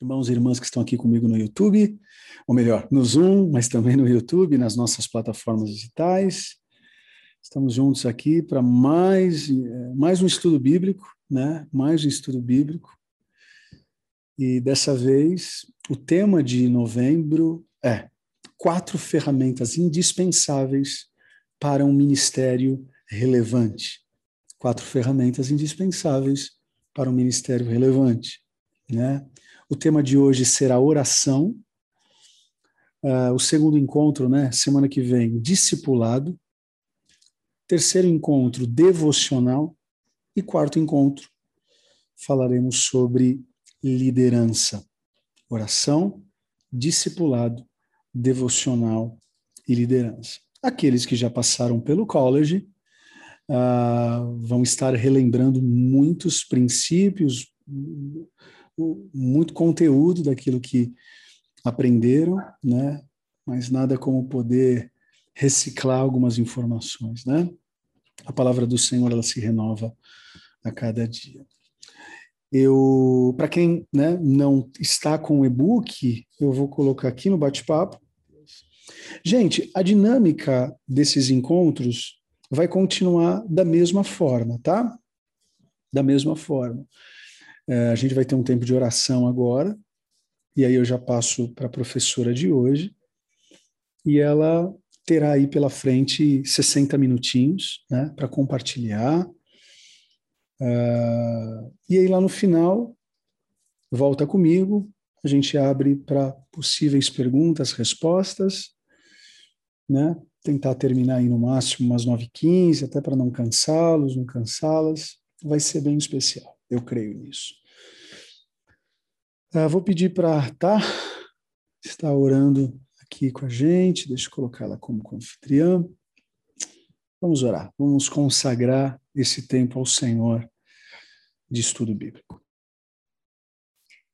irmãos e irmãs que estão aqui comigo no YouTube, ou melhor, no Zoom, mas também no YouTube, nas nossas plataformas digitais. Estamos juntos aqui para mais, mais um estudo bíblico, né? Mais um estudo bíblico. E dessa vez, o tema de novembro é quatro ferramentas indispensáveis para um ministério relevante. Quatro ferramentas indispensáveis para um ministério relevante, né? O tema de hoje será oração. Uh, o segundo encontro, né, semana que vem, discipulado. Terceiro encontro, devocional. E quarto encontro, falaremos sobre liderança. Oração, discipulado, devocional e liderança. Aqueles que já passaram pelo college uh, vão estar relembrando muitos princípios, muito conteúdo daquilo que aprenderam, né? Mas nada como poder reciclar algumas informações, né? A palavra do Senhor ela se renova a cada dia. Eu, para quem né, não está com o e-book, eu vou colocar aqui no bate-papo. Gente, a dinâmica desses encontros vai continuar da mesma forma, tá? Da mesma forma. É, a gente vai ter um tempo de oração agora, e aí eu já passo para a professora de hoje, e ela terá aí pela frente 60 minutinhos né, para compartilhar. Uh, e aí lá no final, volta comigo, a gente abre para possíveis perguntas, respostas, né? Tentar terminar aí no máximo umas 9h15, até para não cansá-los, não cansá-las. Vai ser bem especial, eu creio nisso. Uh, vou pedir para Tá estar orando aqui com a gente, deixa eu colocar ela como anfitriã. Vamos orar, vamos consagrar esse tempo ao Senhor de estudo bíblico.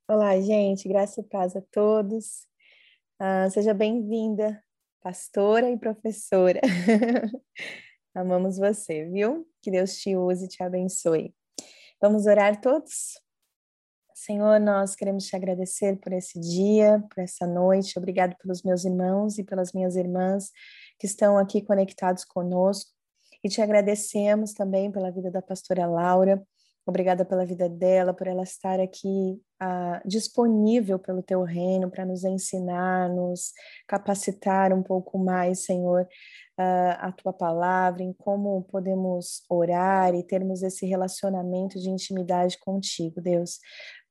Olá, gente, graça e paz a todos. Uh, seja bem-vinda, pastora e professora. Amamos você, viu? Que Deus te use e te abençoe. Vamos orar todos? Senhor, nós queremos te agradecer por esse dia, por essa noite. Obrigado pelos meus irmãos e pelas minhas irmãs que estão aqui conectados conosco. E te agradecemos também pela vida da pastora Laura. Obrigada pela vida dela, por ela estar aqui uh, disponível pelo teu reino para nos ensinar, nos capacitar um pouco mais, Senhor, uh, a tua palavra, em como podemos orar e termos esse relacionamento de intimidade contigo, Deus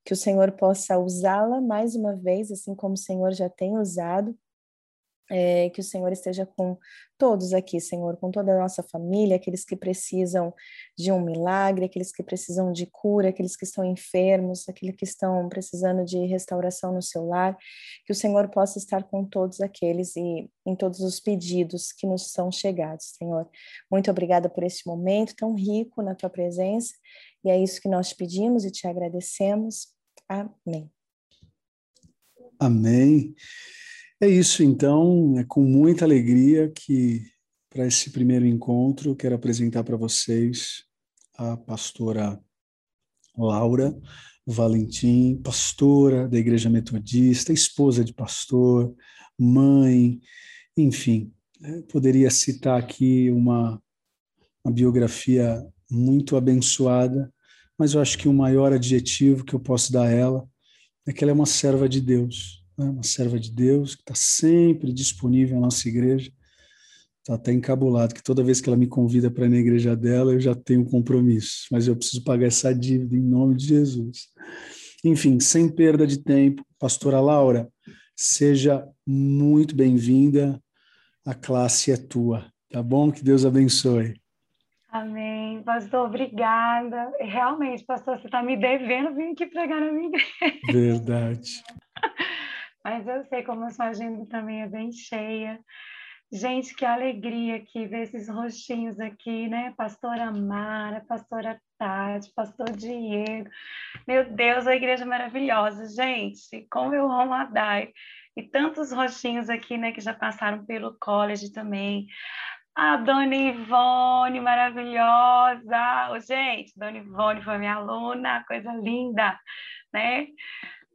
que o Senhor possa usá-la mais uma vez, assim como o Senhor já tem usado. É, que o Senhor esteja com todos aqui, Senhor, com toda a nossa família, aqueles que precisam de um milagre, aqueles que precisam de cura, aqueles que estão enfermos, aqueles que estão precisando de restauração no seu lar, que o Senhor possa estar com todos aqueles e em todos os pedidos que nos são chegados, Senhor. Muito obrigada por este momento tão rico na tua presença, e é isso que nós te pedimos e te agradecemos. Amém. Amém. É isso, então, é com muita alegria que, para esse primeiro encontro, quero apresentar para vocês a pastora Laura Valentim, pastora da Igreja Metodista, esposa de pastor, mãe, enfim, né, poderia citar aqui uma, uma biografia muito abençoada mas eu acho que o maior adjetivo que eu posso dar a ela é que ela é uma serva de Deus, né? uma serva de Deus que está sempre disponível na nossa igreja. Está até encabulado que toda vez que ela me convida para ir na igreja dela, eu já tenho um compromisso, mas eu preciso pagar essa dívida em nome de Jesus. Enfim, sem perda de tempo, pastora Laura, seja muito bem-vinda. A classe é tua, tá bom? Que Deus abençoe. Amém. Pastor, obrigada. Realmente, pastor, você está me devendo vir aqui pregar na minha igreja. Verdade. Mas eu sei como a sua agenda também é bem cheia. Gente, que alegria aqui ver esses rostinhos aqui, né? Pastora Mara, pastora Tati, pastor Diego. Meu Deus, a igreja é maravilhosa. Gente, como eu amo a Dai. E tantos rostinhos aqui, né, que já passaram pelo college também. A Dona Ivone, maravilhosa! Gente, Dona Ivone foi minha aluna, coisa linda, né?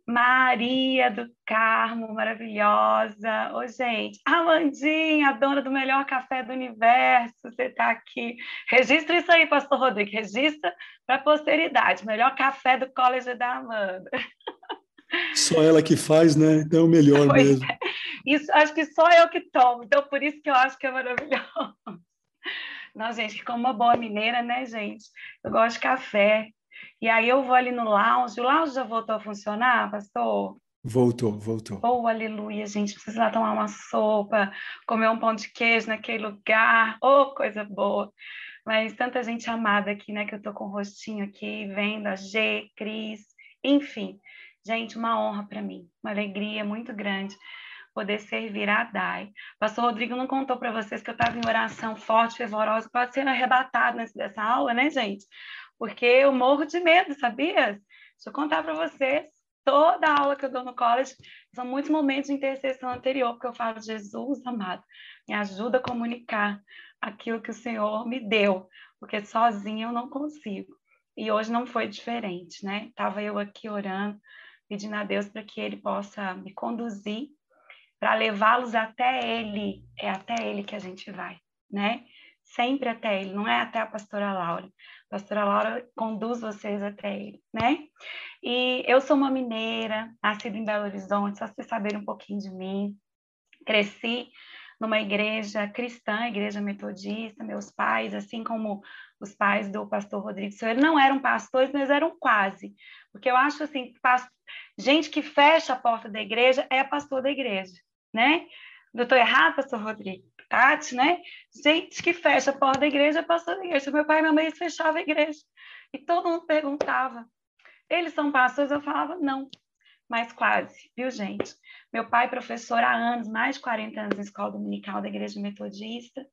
Maria do Carmo, maravilhosa. Ô, gente, Amandinha, dona do melhor café do universo, você está aqui. Registra isso aí, pastor Rodrigo, registra para a posteridade. Melhor café do College da Amanda. Só ela que faz, né? Então, é melhor pois mesmo. É. Isso, acho que só eu que tomo, então por isso que eu acho que é maravilhoso. Não, gente, como uma boa mineira, né, gente? Eu gosto de café. E aí eu vou ali no lounge. O lounge já voltou a funcionar, pastor? Voltou, voltou. Oh, aleluia, gente. Precisa lá tomar uma sopa, comer um pão de queijo naquele lugar. Oh, coisa boa. Mas tanta gente amada aqui, né? Que eu tô com o rostinho aqui, vendo a G, Cris, enfim. Gente, uma honra para mim, uma alegria muito grande poder servir a DAI. Pastor Rodrigo não contou para vocês que eu estava em oração forte, fervorosa, pode ser arrebatado nessa aula, né, gente? Porque eu morro de medo, sabia? Deixa eu contar para vocês. Toda aula que eu dou no college são muitos momentos de intercessão anterior, porque eu falo, Jesus amado, me ajuda a comunicar aquilo que o Senhor me deu, porque sozinha eu não consigo. E hoje não foi diferente, né? Estava eu aqui orando, pedindo a Deus para que Ele possa me conduzir, para levá-los até Ele. É até Ele que a gente vai, né? Sempre até Ele, não é até a pastora Laura. A pastora Laura conduz vocês até Ele, né? E eu sou uma mineira, nascida em Belo Horizonte, só vocês saberem um pouquinho de mim. Cresci numa igreja cristã, igreja metodista, meus pais, assim como os pais do pastor Rodrigo Silveira, não eram pastores, mas eram quase. Porque eu acho assim, gente que fecha a porta da igreja é pastor da igreja, né? Eu estou errado, pastor Rodrigo? Tati, né? Gente que fecha a porta da igreja é pastor da igreja. Meu pai e minha mãe fechavam a igreja. E todo mundo perguntava, eles são pastores? Eu falava, não, mas quase, viu, gente? Meu pai, professor há anos, mais de 40 anos na escola dominical da igreja metodista.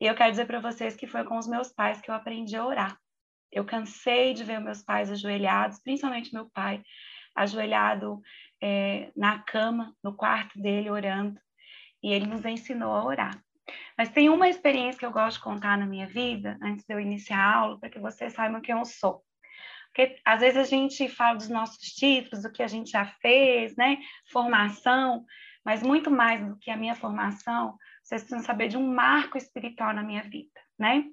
E eu quero dizer para vocês que foi com os meus pais que eu aprendi a orar. Eu cansei de ver meus pais ajoelhados, principalmente meu pai, ajoelhado é, na cama, no quarto dele, orando. E ele nos ensinou a orar. Mas tem uma experiência que eu gosto de contar na minha vida, antes de eu iniciar a aula, para que vocês saibam quem eu sou. Porque às vezes a gente fala dos nossos títulos, do que a gente já fez, né? Formação, mas muito mais do que a minha formação, vocês precisam saber de um marco espiritual na minha vida, né?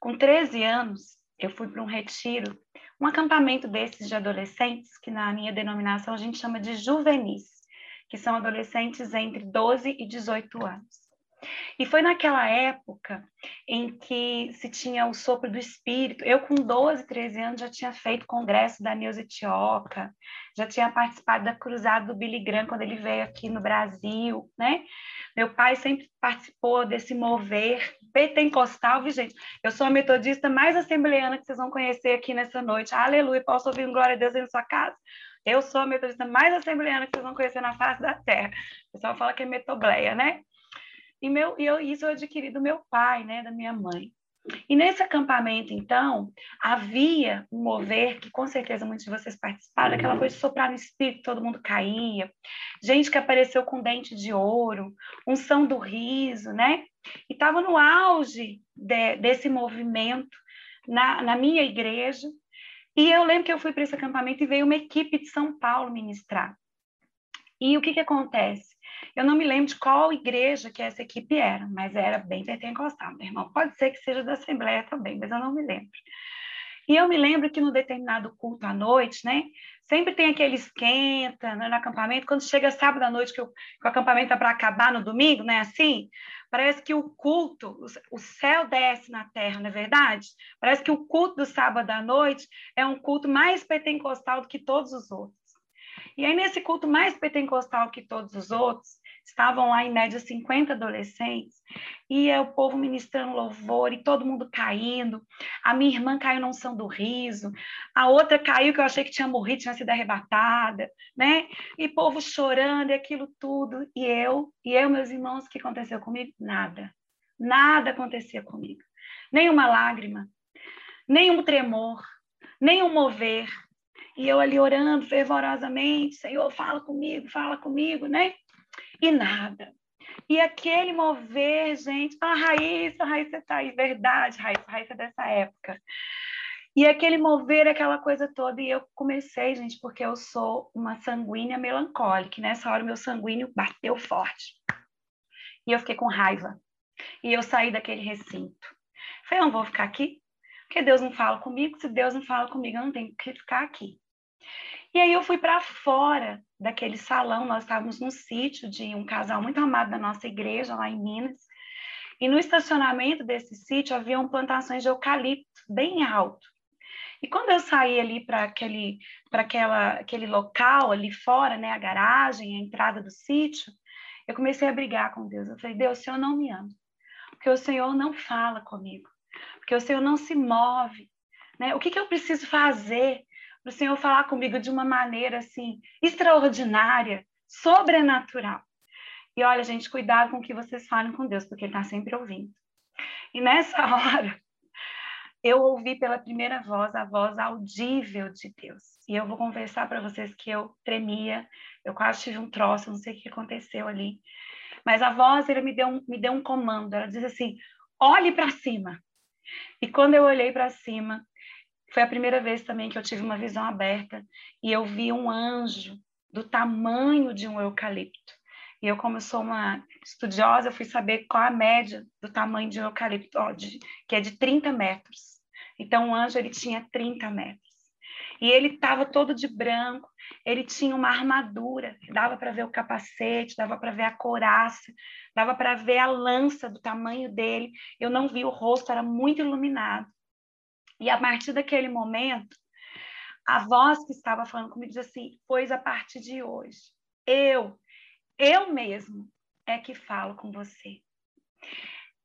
Com 13 anos, eu fui para um retiro, um acampamento desses de adolescentes, que na minha denominação a gente chama de juvenis, que são adolescentes entre 12 e 18 anos. E foi naquela época em que se tinha o sopro do espírito. Eu, com 12, 13 anos, já tinha feito congresso da Neuza Tioca, já tinha participado da cruzada do Billy Graham quando ele veio aqui no Brasil, né? Meu pai sempre participou desse mover pentecostal, viu, gente? Eu sou a metodista mais assembleana que vocês vão conhecer aqui nessa noite. Aleluia, posso ouvir um glória a Deus aí na sua casa? Eu sou a metodista mais assembleana que vocês vão conhecer na face da terra. O pessoal fala que é metobleia, né? E, meu, e eu, isso eu adquiri do meu pai, né, da minha mãe. E nesse acampamento, então, havia um mover que com certeza muitos de vocês participaram, aquela coisa de soprar no espírito, todo mundo caía, gente que apareceu com dente de ouro, unção do riso, né? E estava no auge de, desse movimento na, na minha igreja. E eu lembro que eu fui para esse acampamento e veio uma equipe de São Paulo ministrar. E o que, que acontece? Eu não me lembro de qual igreja que essa equipe era, mas era bem pentecostal, meu irmão. Pode ser que seja da Assembleia também, mas eu não me lembro. E eu me lembro que no determinado culto à noite, né? Sempre tem aquele esquenta né, no acampamento. Quando chega sábado à noite, que o, que o acampamento está para acabar no domingo, né? Assim, parece que o culto, o, o céu desce na terra, não é verdade? Parece que o culto do sábado à noite é um culto mais pentecostal do que todos os outros. E aí, nesse culto mais pentecostal que todos os outros, estavam lá em média 50 adolescentes, e é o povo ministrando louvor, e todo mundo caindo. A minha irmã caiu na unção do riso, a outra caiu que eu achei que tinha morrido, tinha sido arrebatada, né? E povo chorando, e aquilo tudo. E eu, e eu, meus irmãos, o que aconteceu comigo? Nada. Nada acontecia comigo. Nenhuma lágrima, nenhum tremor, nenhum mover, e eu ali orando fervorosamente, Senhor, fala comigo, fala comigo, né? E nada. E aquele mover, gente, a Raíssa, a Raíssa está aí, verdade, Raíssa, Raíssa é dessa época. E aquele mover, aquela coisa toda, e eu comecei, gente, porque eu sou uma sanguínea melancólica. Nessa hora, meu sanguíneo bateu forte. E eu fiquei com raiva. E eu saí daquele recinto. Falei, eu não vou ficar aqui, porque Deus não fala comigo. Se Deus não fala comigo, eu não tenho que ficar aqui. E aí eu fui para fora daquele salão, nós estávamos num sítio de um casal muito amado da nossa igreja, lá em Minas. E no estacionamento desse sítio haviam plantações de eucalipto bem alto. E quando eu saí ali para aquele, aquela, aquele local ali fora, né, a garagem, a entrada do sítio, eu comecei a brigar com Deus. Eu falei, Deus, o Senhor não me ama, porque o Senhor não fala comigo, porque o Senhor não se move. Né? O que, que eu preciso fazer para o Senhor falar comigo de uma maneira assim extraordinária, sobrenatural? E olha, gente, cuidado com o que vocês falem com Deus, porque Ele está sempre ouvindo. E nessa hora, eu ouvi pela primeira voz a voz audível de Deus. E eu vou conversar para vocês que eu tremia, eu quase tive um troço, não sei o que aconteceu ali. Mas a voz, ele me deu um, me deu um comando, ela diz assim: olhe para cima. E quando eu olhei para cima, foi a primeira vez também que eu tive uma visão aberta e eu vi um anjo do tamanho de um eucalipto. E eu, como sou uma estudiosa, fui saber qual a média do tamanho de um eucalipto, ó, de, que é de 30 metros. Então, o anjo ele tinha 30 metros. E ele estava todo de branco, ele tinha uma armadura, dava para ver o capacete, dava para ver a couraça, dava para ver a lança do tamanho dele. Eu não vi o rosto, era muito iluminado. E a partir daquele momento, a voz que estava falando comigo disse assim: Pois a partir de hoje, eu, eu mesmo é que falo com você.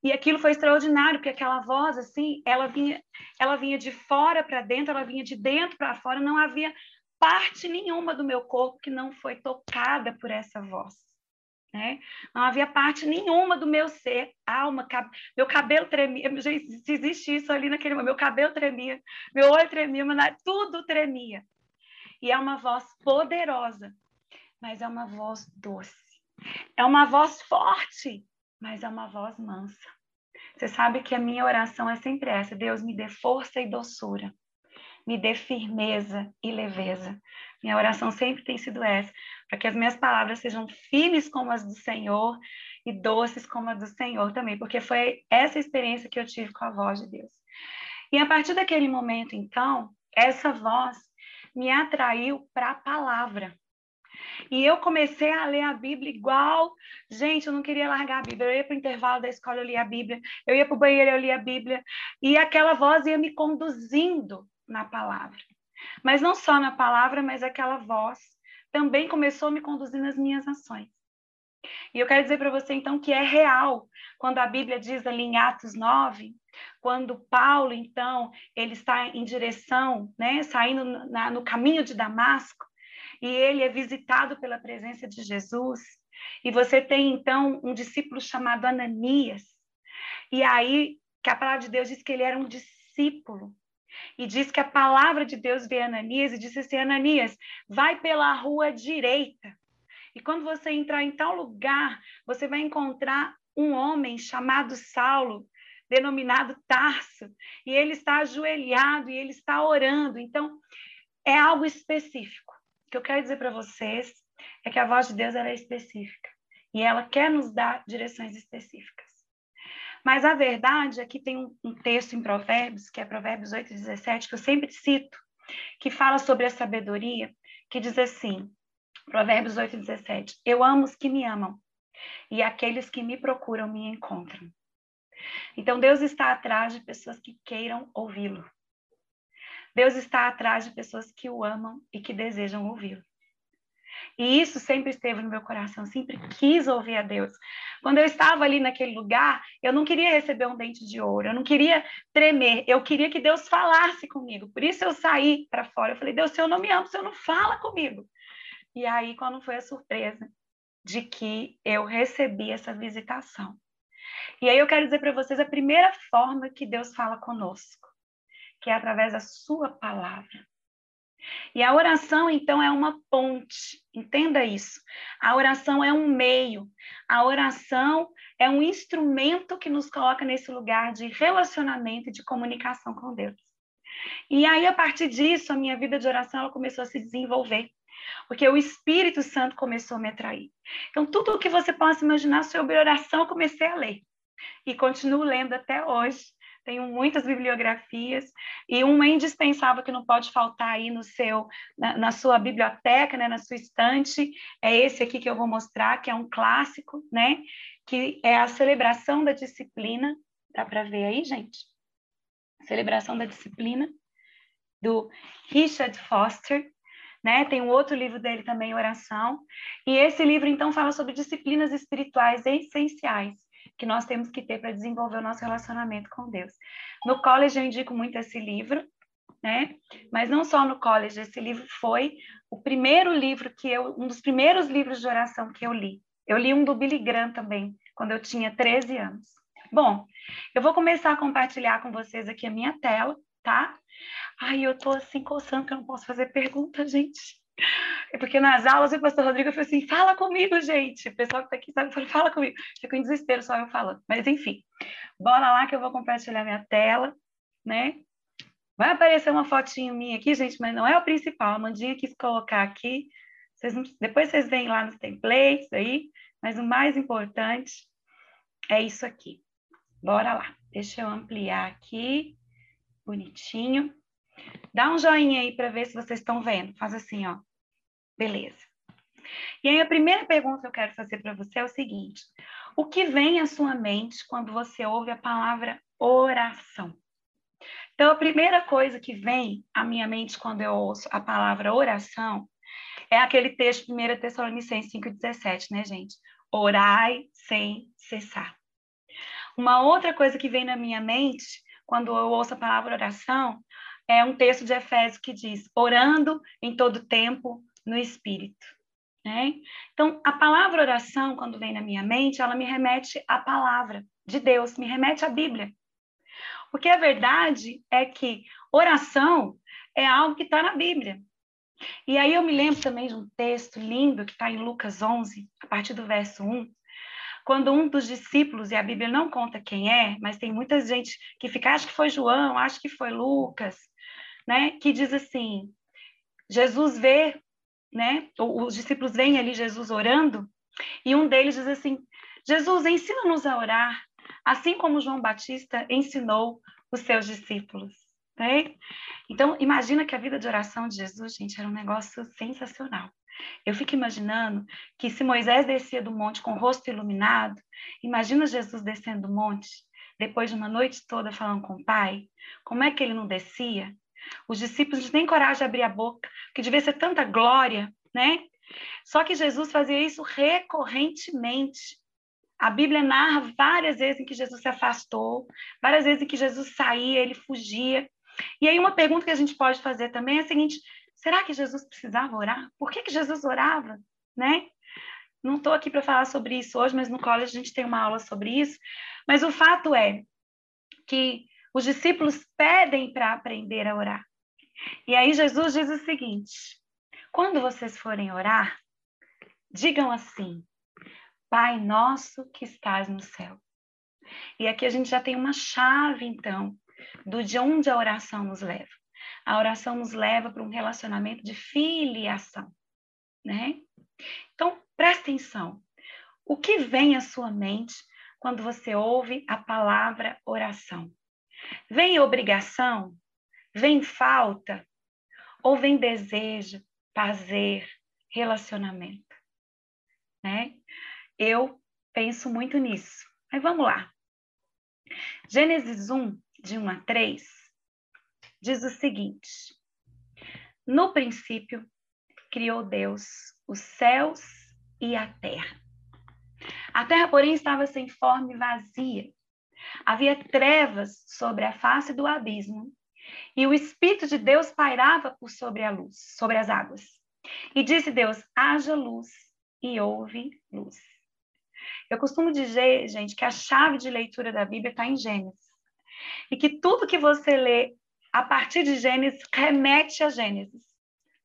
E aquilo foi extraordinário, porque aquela voz, assim, ela vinha, ela vinha de fora para dentro, ela vinha de dentro para fora, não havia parte nenhuma do meu corpo que não foi tocada por essa voz. Né? Não havia parte nenhuma do meu ser, alma, cab... meu cabelo tremia, gente, se existe isso ali naquele momento, meu cabelo tremia, meu olho tremia, mas tudo tremia. E é uma voz poderosa, mas é uma voz doce. É uma voz forte, mas é uma voz mansa. Você sabe que a minha oração é sempre essa: Deus me dê força e doçura, me dê firmeza e leveza. Minha oração sempre tem sido essa, para que as minhas palavras sejam firmes como as do Senhor e doces como as do Senhor também, porque foi essa experiência que eu tive com a voz de Deus. E a partir daquele momento, então, essa voz me atraiu para a palavra. E eu comecei a ler a Bíblia igual. Gente, eu não queria largar a Bíblia. Eu ia para o intervalo da escola, eu lia a Bíblia. Eu ia para o banheiro, eu lia a Bíblia. E aquela voz ia me conduzindo na palavra. Mas não só na palavra, mas aquela voz também começou a me conduzir nas minhas ações. E eu quero dizer para você, então, que é real quando a Bíblia diz ali em Atos 9, quando Paulo, então, ele está em direção, né, saindo na, no caminho de Damasco, e ele é visitado pela presença de Jesus. E você tem então um discípulo chamado Ananias. E aí que a palavra de Deus diz que ele era um discípulo. E diz que a palavra de Deus veio a Ananias e disse assim: Ananias, vai pela rua direita. E quando você entrar em tal lugar, você vai encontrar um homem chamado Saulo, denominado Tarso, e ele está ajoelhado e ele está orando. Então, é algo específico que eu quero dizer para vocês é que a voz de Deus é específica e ela quer nos dar direções específicas. Mas a verdade é que tem um, um texto em Provérbios, que é Provérbios 8, 17, que eu sempre cito, que fala sobre a sabedoria, que diz assim, Provérbios 8, 17, Eu amo os que me amam, e aqueles que me procuram me encontram. Então, Deus está atrás de pessoas que queiram ouvi-lo. Deus está atrás de pessoas que o amam e que desejam ouvi-lo. E isso sempre esteve no meu coração, sempre quis ouvir a Deus. Quando eu estava ali naquele lugar, eu não queria receber um dente de ouro, eu não queria tremer, eu queria que Deus falasse comigo. Por isso eu saí para fora. Eu falei, Deus, se eu não me amo, se eu não fala comigo. E aí, quando foi a surpresa de que eu recebi essa visitação. E aí eu quero dizer para vocês a primeira forma que Deus fala conosco que é através da sua palavra. E a oração, então, é uma ponte, entenda isso. A oração é um meio, a oração é um instrumento que nos coloca nesse lugar de relacionamento e de comunicação com Deus. E aí, a partir disso, a minha vida de oração ela começou a se desenvolver, porque o Espírito Santo começou a me atrair. Então, tudo o que você possa imaginar sobre oração, eu comecei a ler. E continuo lendo até hoje. Tenho muitas bibliografias e uma indispensável que não pode faltar aí no seu, na, na sua biblioteca, né, na sua estante, é esse aqui que eu vou mostrar, que é um clássico, né, que é a celebração da disciplina. Dá para ver aí, gente? Celebração da Disciplina, do Richard Foster. Né? Tem um outro livro dele também, Oração. E esse livro, então, fala sobre disciplinas espirituais essenciais que nós temos que ter para desenvolver o nosso relacionamento com Deus. No college eu indico muito esse livro, né? Mas não só no college, esse livro foi o primeiro livro que eu, um dos primeiros livros de oração que eu li. Eu li um do Billy Graham também, quando eu tinha 13 anos. Bom, eu vou começar a compartilhar com vocês aqui a minha tela, tá? Ai, eu tô assim coçando que eu não posso fazer pergunta, gente. É porque nas aulas o pastor Rodrigo falou assim: fala comigo, gente. O pessoal que tá aqui sabe, fala comigo. Fico em desespero só eu falando. Mas enfim, bora lá que eu vou compartilhar minha tela, né? Vai aparecer uma fotinho minha aqui, gente, mas não é o principal. A Mandinha quis colocar aqui. Vocês. Depois vocês veem lá nos templates aí, mas o mais importante é isso aqui. Bora lá. Deixa eu ampliar aqui. Bonitinho. Dá um joinha aí para ver se vocês estão vendo. Faz assim, ó. Beleza. E aí a primeira pergunta que eu quero fazer para você é o seguinte: o que vem à sua mente quando você ouve a palavra oração? Então, a primeira coisa que vem à minha mente quando eu ouço a palavra oração é aquele texto 1 Tessalonicenses 5,17, né, gente? Orai sem cessar. Uma outra coisa que vem na minha mente quando eu ouço a palavra oração é um texto de Efésios que diz: orando em todo tempo no Espírito. Né? Então, a palavra oração, quando vem na minha mente, ela me remete à palavra de Deus, me remete à Bíblia. Porque a verdade é que oração é algo que está na Bíblia. E aí eu me lembro também de um texto lindo que está em Lucas 11, a partir do verso 1, quando um dos discípulos, e a Bíblia não conta quem é, mas tem muita gente que fica, acho que foi João, acho que foi Lucas, né, que diz assim: Jesus vê, né, os discípulos veem ali Jesus orando, e um deles diz assim: Jesus, ensina-nos a orar, assim como João Batista ensinou os seus discípulos. Né? Então, imagina que a vida de oração de Jesus, gente, era um negócio sensacional. Eu fico imaginando que se Moisés descia do monte com o rosto iluminado, imagina Jesus descendo do monte, depois de uma noite toda falando com o Pai, como é que ele não descia? Os discípulos têm coragem de abrir a boca, que devia ser tanta glória, né? Só que Jesus fazia isso recorrentemente. A Bíblia narra várias vezes em que Jesus se afastou, várias vezes em que Jesus saía, ele fugia. E aí uma pergunta que a gente pode fazer também é a seguinte: será que Jesus precisava orar? Por que, que Jesus orava, né? Não estou aqui para falar sobre isso hoje, mas no college a gente tem uma aula sobre isso. Mas o fato é que os discípulos pedem para aprender a orar. E aí Jesus diz o seguinte: quando vocês forem orar, digam assim: Pai nosso que estás no céu. E aqui a gente já tem uma chave, então, do de onde a oração nos leva. A oração nos leva para um relacionamento de filiação, né? Então, presta atenção. O que vem à sua mente quando você ouve a palavra oração? Vem obrigação? Vem falta? Ou vem desejo, prazer, relacionamento? Né? Eu penso muito nisso. Mas vamos lá. Gênesis 1, de 1 a 3, diz o seguinte: No princípio, criou Deus os céus e a terra. A terra, porém, estava sem forma e vazia. Havia trevas sobre a face do abismo, e o Espírito de Deus pairava por sobre a luz, sobre as águas. E disse Deus: haja luz, e houve luz. Eu costumo dizer, gente, que a chave de leitura da Bíblia está em Gênesis. E que tudo que você lê a partir de Gênesis remete a Gênesis.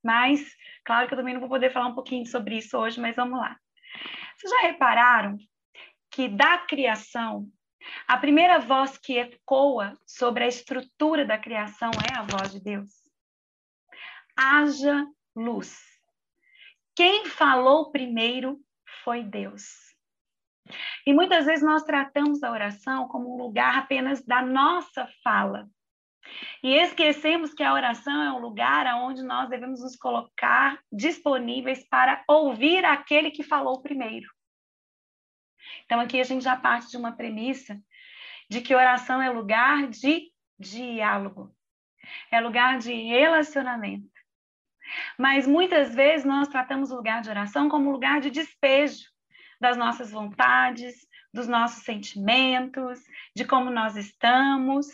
Mas, claro que eu também não vou poder falar um pouquinho sobre isso hoje, mas vamos lá. Vocês já repararam que da criação A primeira voz que ecoa sobre a estrutura da criação é a voz de Deus. Haja luz. Quem falou primeiro foi Deus. E muitas vezes nós tratamos a oração como um lugar apenas da nossa fala. E esquecemos que a oração é um lugar onde nós devemos nos colocar disponíveis para ouvir aquele que falou primeiro. Então, aqui a gente já parte de uma premissa de que oração é lugar de diálogo, é lugar de relacionamento. Mas muitas vezes nós tratamos o lugar de oração como lugar de despejo das nossas vontades, dos nossos sentimentos, de como nós estamos.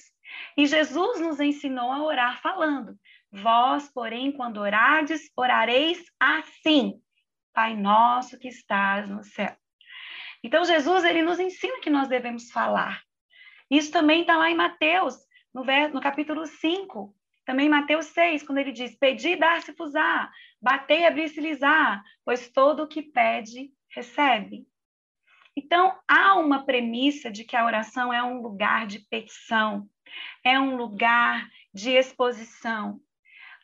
E Jesus nos ensinou a orar falando: Vós, porém, quando orardes, orareis assim: Pai nosso que estás no céu. Então, Jesus ele nos ensina que nós devemos falar. Isso também está lá em Mateus, no, no capítulo 5. Também Mateus 6, quando ele diz: Pedi, dar-se-vos-á, batei, abrir-se-lhes-á, pois todo o que pede, recebe. Então, há uma premissa de que a oração é um lugar de petição, é um lugar de exposição.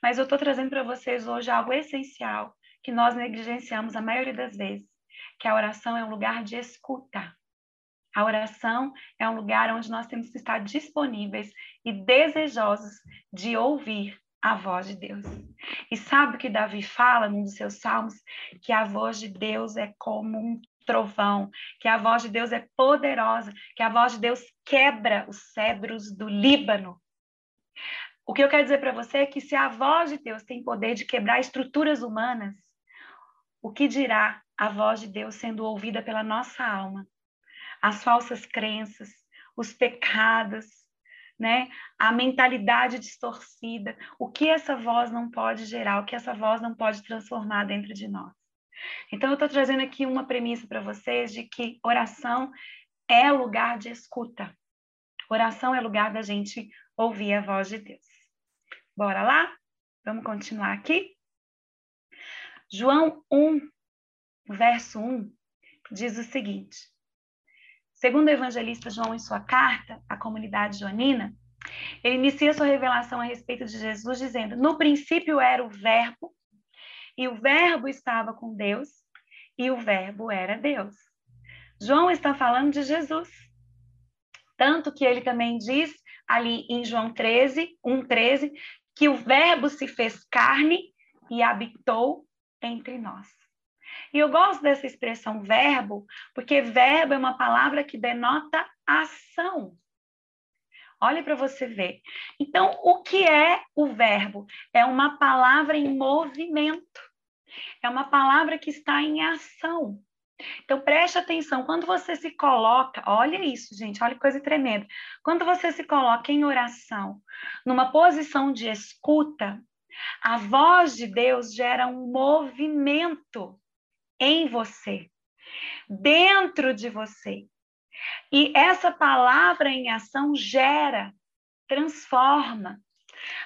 Mas eu estou trazendo para vocês hoje algo essencial que nós negligenciamos a maioria das vezes, que a oração é um lugar de escuta. A oração é um lugar onde nós temos que estar disponíveis e desejosos de ouvir a voz de Deus. E sabe o que Davi fala num dos seus salmos? Que a voz de Deus é como um trovão, que a voz de Deus é poderosa, que a voz de Deus quebra os cedros do Líbano. O que eu quero dizer para você é que se a voz de Deus tem poder de quebrar estruturas humanas, o que dirá a voz de Deus sendo ouvida pela nossa alma? As falsas crenças, os pecados, né? A mentalidade distorcida, o que essa voz não pode gerar, o que essa voz não pode transformar dentro de nós. Então, eu estou trazendo aqui uma premissa para vocês de que oração é lugar de escuta. Oração é lugar da gente ouvir a voz de Deus. Bora lá? Vamos continuar aqui? João 1, verso 1, diz o seguinte: Segundo o evangelista João, em sua carta à comunidade joanina, ele inicia sua revelação a respeito de Jesus dizendo: No princípio era o Verbo, e o Verbo estava com Deus, e o Verbo era Deus. João está falando de Jesus. Tanto que ele também diz ali em João 13, 1,13, que o Verbo se fez carne e habitou entre nós. E eu gosto dessa expressão verbo, porque verbo é uma palavra que denota ação. Olhe para você ver. Então, o que é o verbo? É uma palavra em movimento. É uma palavra que está em ação. Então preste atenção, quando você se coloca, olha isso, gente, olha que coisa tremenda. Quando você se coloca em oração, numa posição de escuta, a voz de Deus gera um movimento em você, dentro de você. E essa palavra em ação gera, transforma.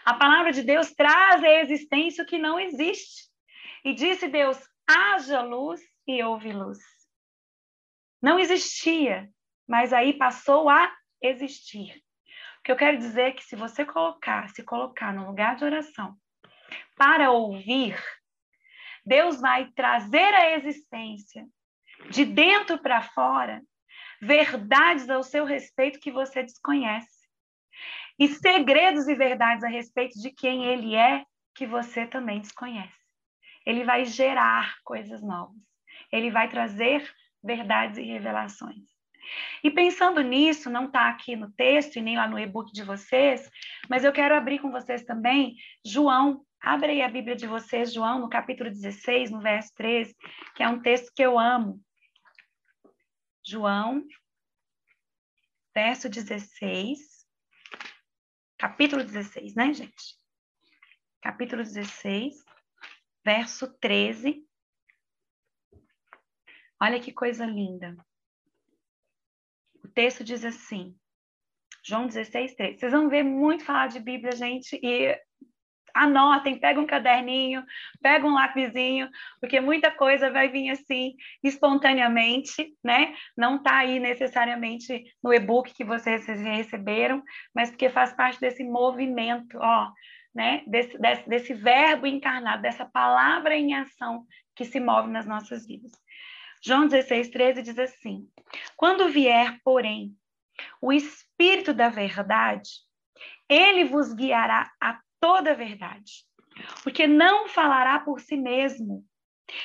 A palavra de Deus traz à existência o que não existe. E disse Deus: haja luz e houve luz. Não existia, mas aí passou a existir. O que eu quero dizer é que se você colocar, se colocar no lugar de oração para ouvir, Deus vai trazer à existência, de dentro para fora, verdades ao seu respeito que você desconhece. E segredos e verdades a respeito de quem ele é que você também desconhece ele vai gerar coisas novas. Ele vai trazer verdades e revelações. E pensando nisso, não está aqui no texto e nem lá no e-book de vocês, mas eu quero abrir com vocês também João. Abre aí a Bíblia de vocês, João, no capítulo 16, no verso 13, que é um texto que eu amo. João, verso 16, capítulo 16, né, gente? Capítulo 16, verso 13. Olha que coisa linda. O texto diz assim, João 16, 13. Vocês vão ver muito falar de Bíblia, gente, e anotem, pega um caderninho, pega um lapisinho, porque muita coisa vai vir assim espontaneamente, né? Não está aí necessariamente no e-book que vocês receberam, mas porque faz parte desse movimento, ó, né? Desse, desse, desse verbo encarnado, dessa palavra em ação que se move nas nossas vidas. João 16, 13 diz assim: Quando vier, porém, o Espírito da Verdade, ele vos guiará a toda a verdade. Porque não falará por si mesmo,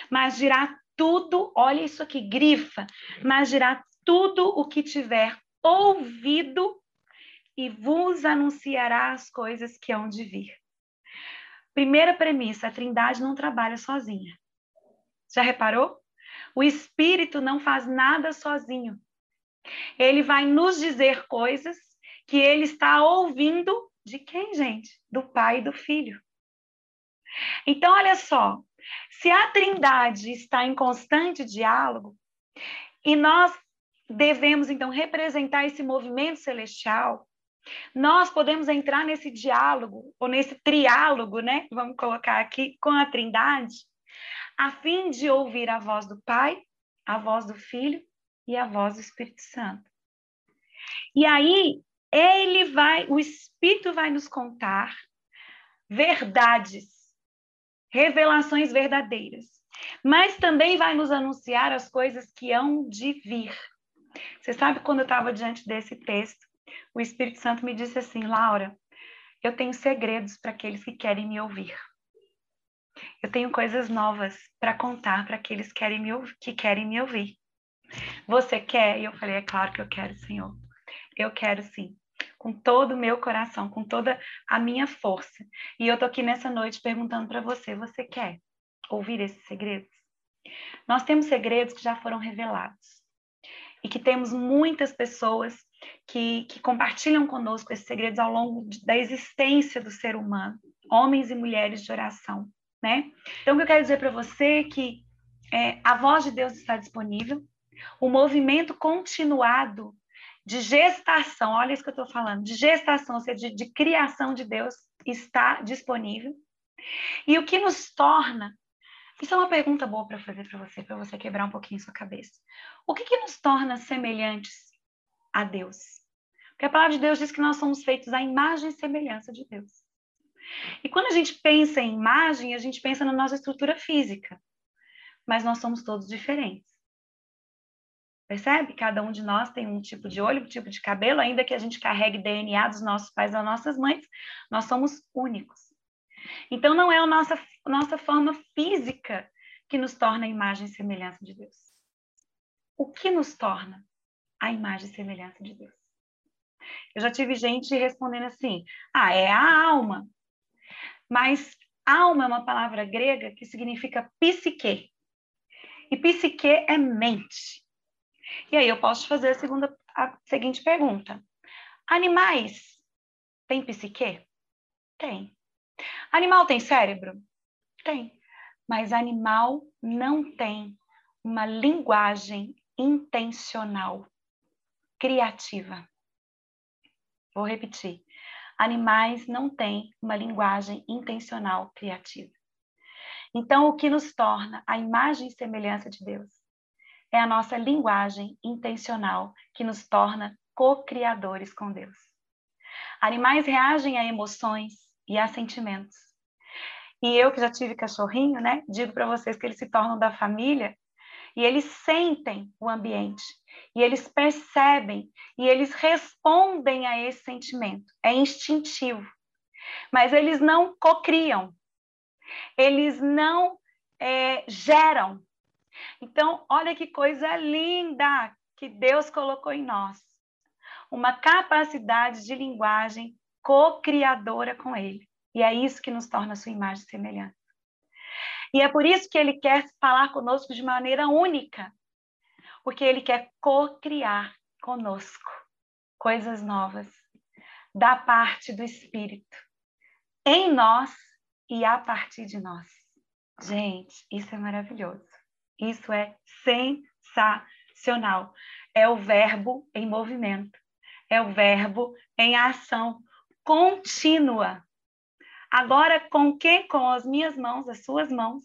mas dirá tudo, olha isso aqui, grifa, mas dirá tudo o que tiver ouvido e vos anunciará as coisas que hão de vir. Primeira premissa: a Trindade não trabalha sozinha. Já reparou? O Espírito não faz nada sozinho. Ele vai nos dizer coisas que ele está ouvindo de quem, gente? Do Pai e do Filho. Então, olha só, se a Trindade está em constante diálogo, e nós devemos, então, representar esse movimento celestial, nós podemos entrar nesse diálogo, ou nesse triálogo, né? Vamos colocar aqui, com a Trindade, a fim de ouvir a voz do Pai, a voz do Filho e a voz do Espírito Santo. E aí, ele vai, o Espírito vai nos contar verdades, revelações verdadeiras, mas também vai nos anunciar as coisas que hão de vir. Você sabe quando eu estava diante desse texto, o Espírito Santo me disse assim, Laura, eu tenho segredos para aqueles que querem me ouvir. Eu tenho coisas novas para contar para aqueles que querem, me, ouvir. Você quer? E eu falei, é claro que eu quero, Senhor. Eu quero sim, com todo o meu coração, com toda a minha força. E eu tô aqui nessa noite perguntando para você, você quer ouvir esses segredos? Nós temos segredos que já foram revelados. E que temos muitas pessoas que, que compartilham conosco esses segredos ao longo de, da existência do ser humano, homens e mulheres de oração, né? Então, o que eu quero dizer para você é que é, a voz de Deus está disponível, o movimento continuado de gestação, olha isso que eu estou falando, de gestação, ou seja, de, de criação de Deus, está disponível. E o que nos torna isso é uma pergunta boa para fazer para você, para você quebrar um pouquinho sua cabeça. O que, que, nos torna semelhantes a Deus? Porque a palavra de Deus diz que nós somos feitos à imagem e semelhança de Deus. E quando a gente pensa em imagem, a gente pensa na nossa estrutura física. Mas nós somos todos diferentes. Percebe? Cada um de nós tem um tipo de olho, um tipo de cabelo, ainda que a gente carregue DNA dos nossos pais ou nossas mães, nós somos únicos. Então, não é a nossa, nossa forma física que nos torna a imagem e semelhança de Deus. O que nos torna a imagem e semelhança de Deus? Eu já tive gente respondendo assim: ah, é a alma. Mas alma é uma palavra grega que significa psique. E psique é mente. E aí eu posso fazer a, segunda, a seguinte pergunta: Animais têm psique? Tem. Animal tem cérebro? Tem. Mas animal não tem uma linguagem intencional, criativa. Vou repetir. Animais não têm uma linguagem intencional, criativa. Então, o que nos torna a imagem e semelhança de Deus é a nossa linguagem intencional que nos torna co-criadores com Deus. Animais reagem a emoções e a sentimentos. E eu que já tive cachorrinho, né, digo para vocês que eles se tornam da família e eles sentem o ambiente, e eles percebem, e eles respondem a esse sentimento. É instintivo. Mas eles não cocriam, eles não é, geram, então, olha que coisa linda que Deus colocou em nós. Uma capacidade de linguagem co-criadora com Ele. E é isso que nos torna sua imagem semelhante. E é por isso que Ele quer falar conosco de maneira única. Porque Ele quer co-criar conosco coisas novas da parte do Espírito, em nós e a partir de nós. Gente, isso é maravilhoso. Isso é sensacional. É o verbo em movimento, é o verbo em ação contínua. Agora, com que? Com as minhas mãos, as suas mãos,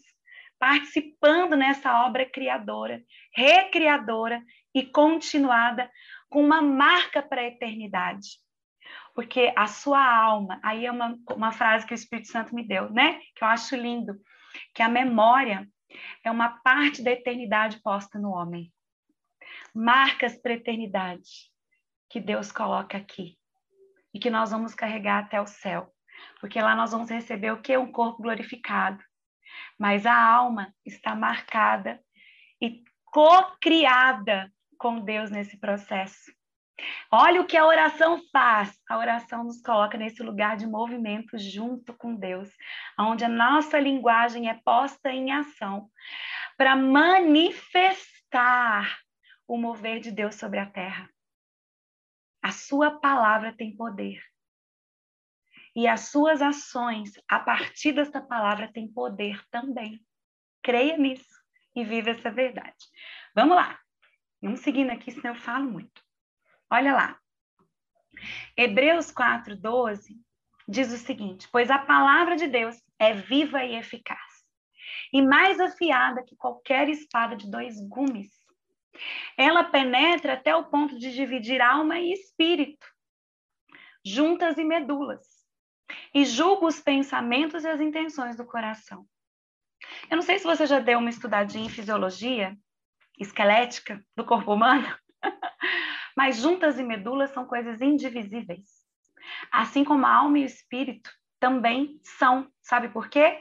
participando nessa obra criadora, recriadora e continuada, com uma marca para a eternidade. Porque a sua alma, aí é uma, uma frase que o Espírito Santo me deu, né? Que eu acho lindo, que a memória é uma parte da eternidade posta no homem. Marcas para a eternidade que Deus coloca aqui e que nós vamos carregar até o céu. Porque lá nós vamos receber o que? Um corpo glorificado. Mas a alma está marcada e co-criada com Deus nesse processo. Olha o que a oração faz. A oração nos coloca nesse lugar de movimento junto com Deus, onde a nossa linguagem é posta em ação para manifestar o mover de Deus sobre a terra. A sua palavra tem poder. E as suas ações, a partir dessa palavra, têm poder também. Creia nisso e viva essa verdade. Vamos lá. Vamos seguindo aqui, senão eu falo muito. Olha lá. Hebreus 4, 12 diz o seguinte: Pois a palavra de Deus é viva e eficaz, e mais afiada que qualquer espada de dois gumes. Ela penetra até o ponto de dividir alma e espírito, juntas e medulas, e julga os pensamentos e as intenções do coração. Eu não sei se você já deu uma estudadinha em fisiologia esquelética do corpo humano, mas juntas e medulas são coisas indivisíveis. Assim como a alma e o espírito também são. Sabe por quê?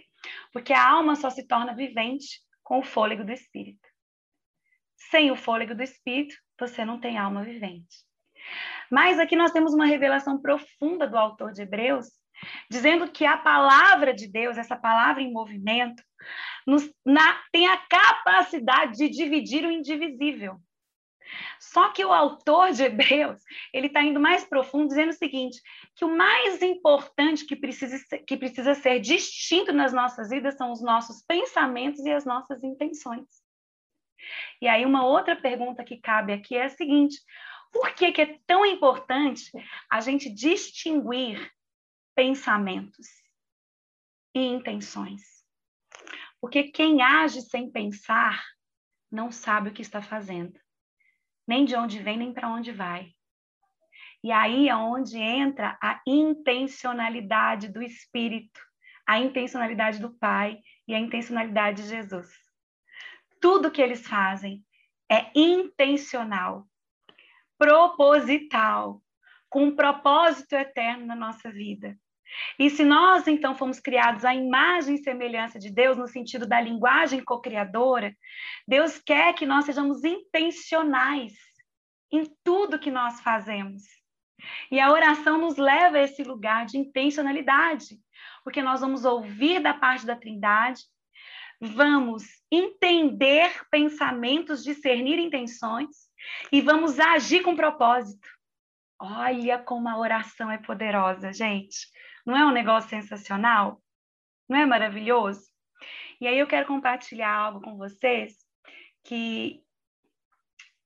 Porque a alma só se torna vivente com o fôlego do espírito. Sem o fôlego do espírito, você não tem alma vivente. Mas aqui nós temos uma revelação profunda do autor de Hebreus, dizendo que a palavra de Deus, essa palavra em movimento, nos, na, tem a capacidade de dividir o indivisível. Só que o autor de Hebreus, ele está indo mais profundo, dizendo o seguinte, que o mais importante que precisa, ser, que precisa ser distinto nas nossas vidas são os nossos pensamentos e as nossas intenções. E aí uma outra pergunta que cabe aqui é a seguinte, por que, que é tão importante a gente distinguir pensamentos e intenções? Porque quem age sem pensar não sabe o que está fazendo, nem de onde vem, nem para onde vai. E aí é onde entra a intencionalidade do Espírito, a intencionalidade do Pai e a intencionalidade de Jesus. Tudo que eles fazem é intencional, proposital, com um propósito eterno na nossa vida. E se nós, então, fomos criados à imagem e semelhança de Deus, no sentido da linguagem co-criadora, Deus quer que nós sejamos intencionais em tudo que nós fazemos. E a oração nos leva a esse lugar de intencionalidade, porque nós vamos ouvir da parte da Trindade, vamos entender pensamentos, discernir intenções e vamos agir com propósito. Olha como a oração é poderosa, gente. Não é um negócio sensacional? Não é maravilhoso? E aí eu quero compartilhar algo com vocês que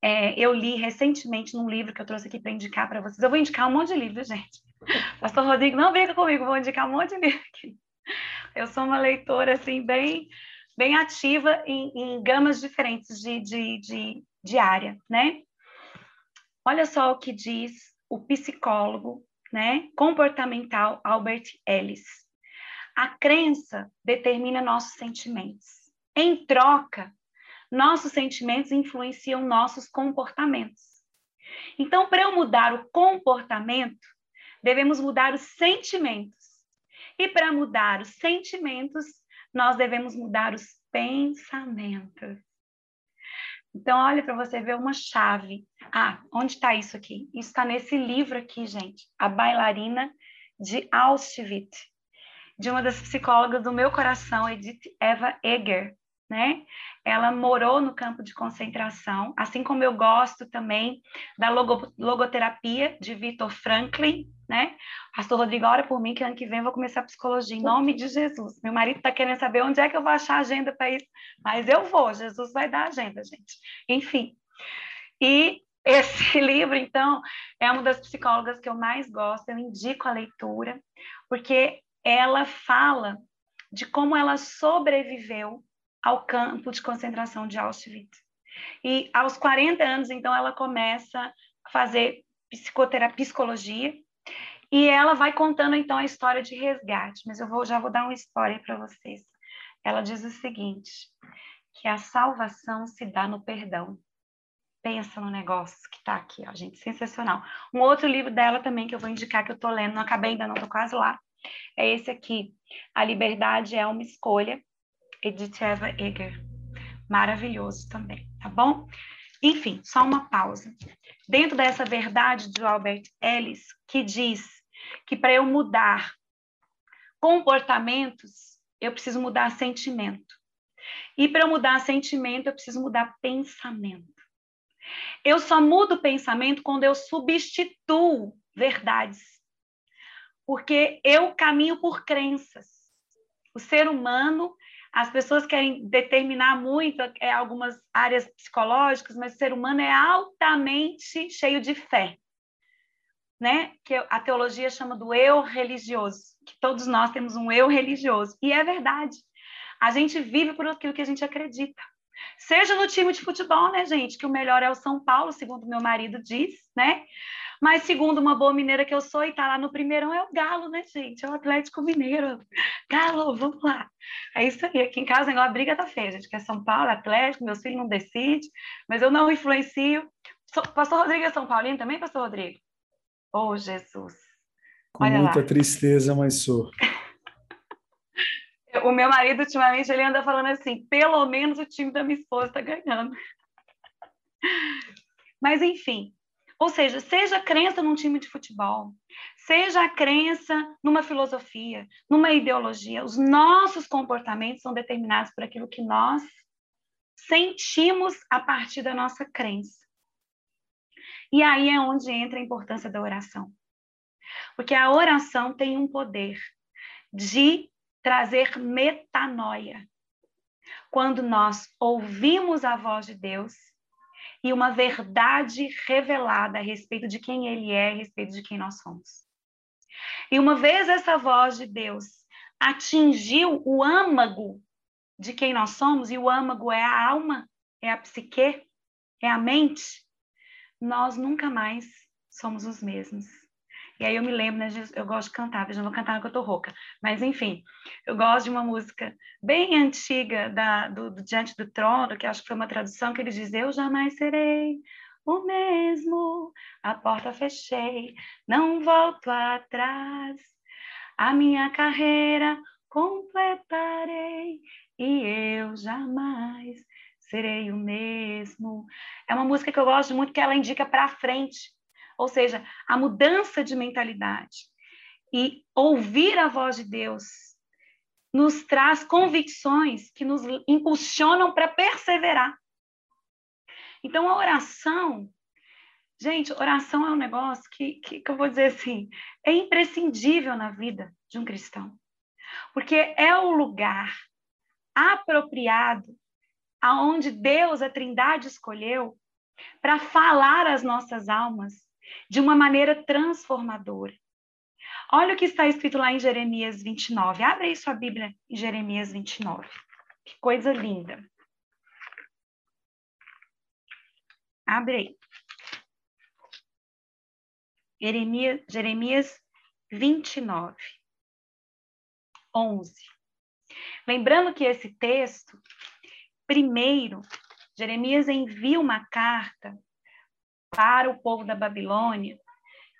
é, eu li recentemente num livro que eu trouxe aqui para indicar para vocês. Eu vou indicar um monte de livro, gente. Pastor Rodrigo, não brinca comigo, vou indicar um monte de livro aqui. Eu sou uma leitora, assim, bem, bem ativa em, em gamas diferentes de, de, de, de área, né? Olha só o que diz o psicólogo né, comportamental Albert Ellis. A crença determina nossos sentimentos. Em troca, nossos sentimentos influenciam nossos comportamentos. Então, para eu mudar o comportamento, devemos mudar os sentimentos. E para mudar os sentimentos, nós devemos mudar os pensamentos. Então, olha para você ver uma chave. Ah, onde está isso aqui? Isso está nesse livro aqui, gente. A Bailarina de Auschwitz, de uma das psicólogas do meu coração, Edith Eva Eger né? Ela morou no campo de concentração, assim como eu gosto também da logo, logoterapia de Victor Franklin, né? Pastor Rodrigo, ora por mim que ano que vem eu vou começar psicologia, em nome de Jesus. Meu marido está querendo saber onde é que eu vou achar agenda para isso, mas eu vou, Jesus vai dar agenda, gente. Enfim. E esse livro, então, é uma das psicólogas que eu mais gosto, eu indico a leitura, porque ela fala de como ela sobreviveu ao campo de concentração de Auschwitz. E aos 40 anos, então, ela começa a fazer psicoterapia, psicologia, e ela vai contando, então, a história de resgate. Mas eu vou, já vou dar um spoiler para vocês. Ela diz o seguinte, que a salvação se dá no perdão. Pensa no negócio que está aqui, ó, gente, sensacional. Um outro livro dela também que eu vou indicar, que eu estou lendo, não acabei ainda, não estou quase lá, é esse aqui, A Liberdade é uma Escolha, Edith Eva Eger. Maravilhoso também, tá bom? Enfim, só uma pausa. Dentro dessa verdade de Albert Ellis, que diz que para eu mudar comportamentos, eu preciso mudar sentimento. E para eu mudar sentimento, eu preciso mudar pensamento. Eu só mudo pensamento quando eu substituo verdades. Porque eu caminho por crenças. O ser humano, as pessoas querem determinar muito é, algumas áreas psicológicas, mas o ser humano é altamente cheio de fé. Né? Que a teologia chama do eu religioso, que todos nós temos um eu religioso. E é verdade. A gente vive por aquilo que a gente acredita. Seja no time de futebol, né, gente? Que o melhor é o São Paulo, segundo meu marido diz, né? Mas segundo uma boa mineira que eu sou e tá lá no primeirão é o Galo, né, gente? É o Atlético Mineiro. Galo, vamos lá. É isso aí. Aqui em casa a briga tá feia, gente. Que é São Paulo, Atlético, meus filhos não decidem, mas eu não influencio. Pastor Rodrigo é São Paulino também, Pastor Rodrigo? Oh, Jesus. Com Olha muita lá. tristeza, mas sou. O meu marido, ultimamente, ele anda falando assim: pelo menos o time da minha esposa está ganhando. Mas, enfim. Ou seja, seja a crença num time de futebol, seja a crença numa filosofia, numa ideologia, os nossos comportamentos são determinados por aquilo que nós sentimos a partir da nossa crença. E aí é onde entra a importância da oração. Porque a oração tem um poder de trazer metanoia. Quando nós ouvimos a voz de Deus e uma verdade revelada a respeito de quem Ele é, a respeito de quem nós somos. E uma vez essa voz de Deus atingiu o âmago de quem nós somos, e o âmago é a alma, é a psique, é a mente, nós nunca mais somos os mesmos. E aí eu me lembro, né, eu gosto de cantar, veja, não vou cantar porque eu tô rouca. Mas, enfim, eu gosto de uma música bem antiga da, do, do Diante do Trono, que acho que foi uma tradução que ele diz, eu jamais serei o mesmo, a porta fechei, não volto atrás, a minha carreira completarei e eu jamais serei o mesmo. É uma música que eu gosto muito, que ela indica para frente, ou seja, a mudança de mentalidade. E ouvir a voz de Deus nos traz convicções que nos impulsionam para perseverar. Então, a oração, gente, oração é um negócio que, que, que eu vou dizer assim, é imprescindível na vida de um cristão. Porque é o lugar apropriado aonde Deus, a Trindade, escolheu para falar às nossas almas de uma maneira transformadora. Olha o que está escrito lá em Jeremias 29. Abre aí sua Bíblia em Jeremias 29. Que coisa linda. Abre aí. Jeremias, Jeremias 29, 11. Lembrando que esse texto, primeiro, Jeremias envia uma carta para o povo da Babilônia,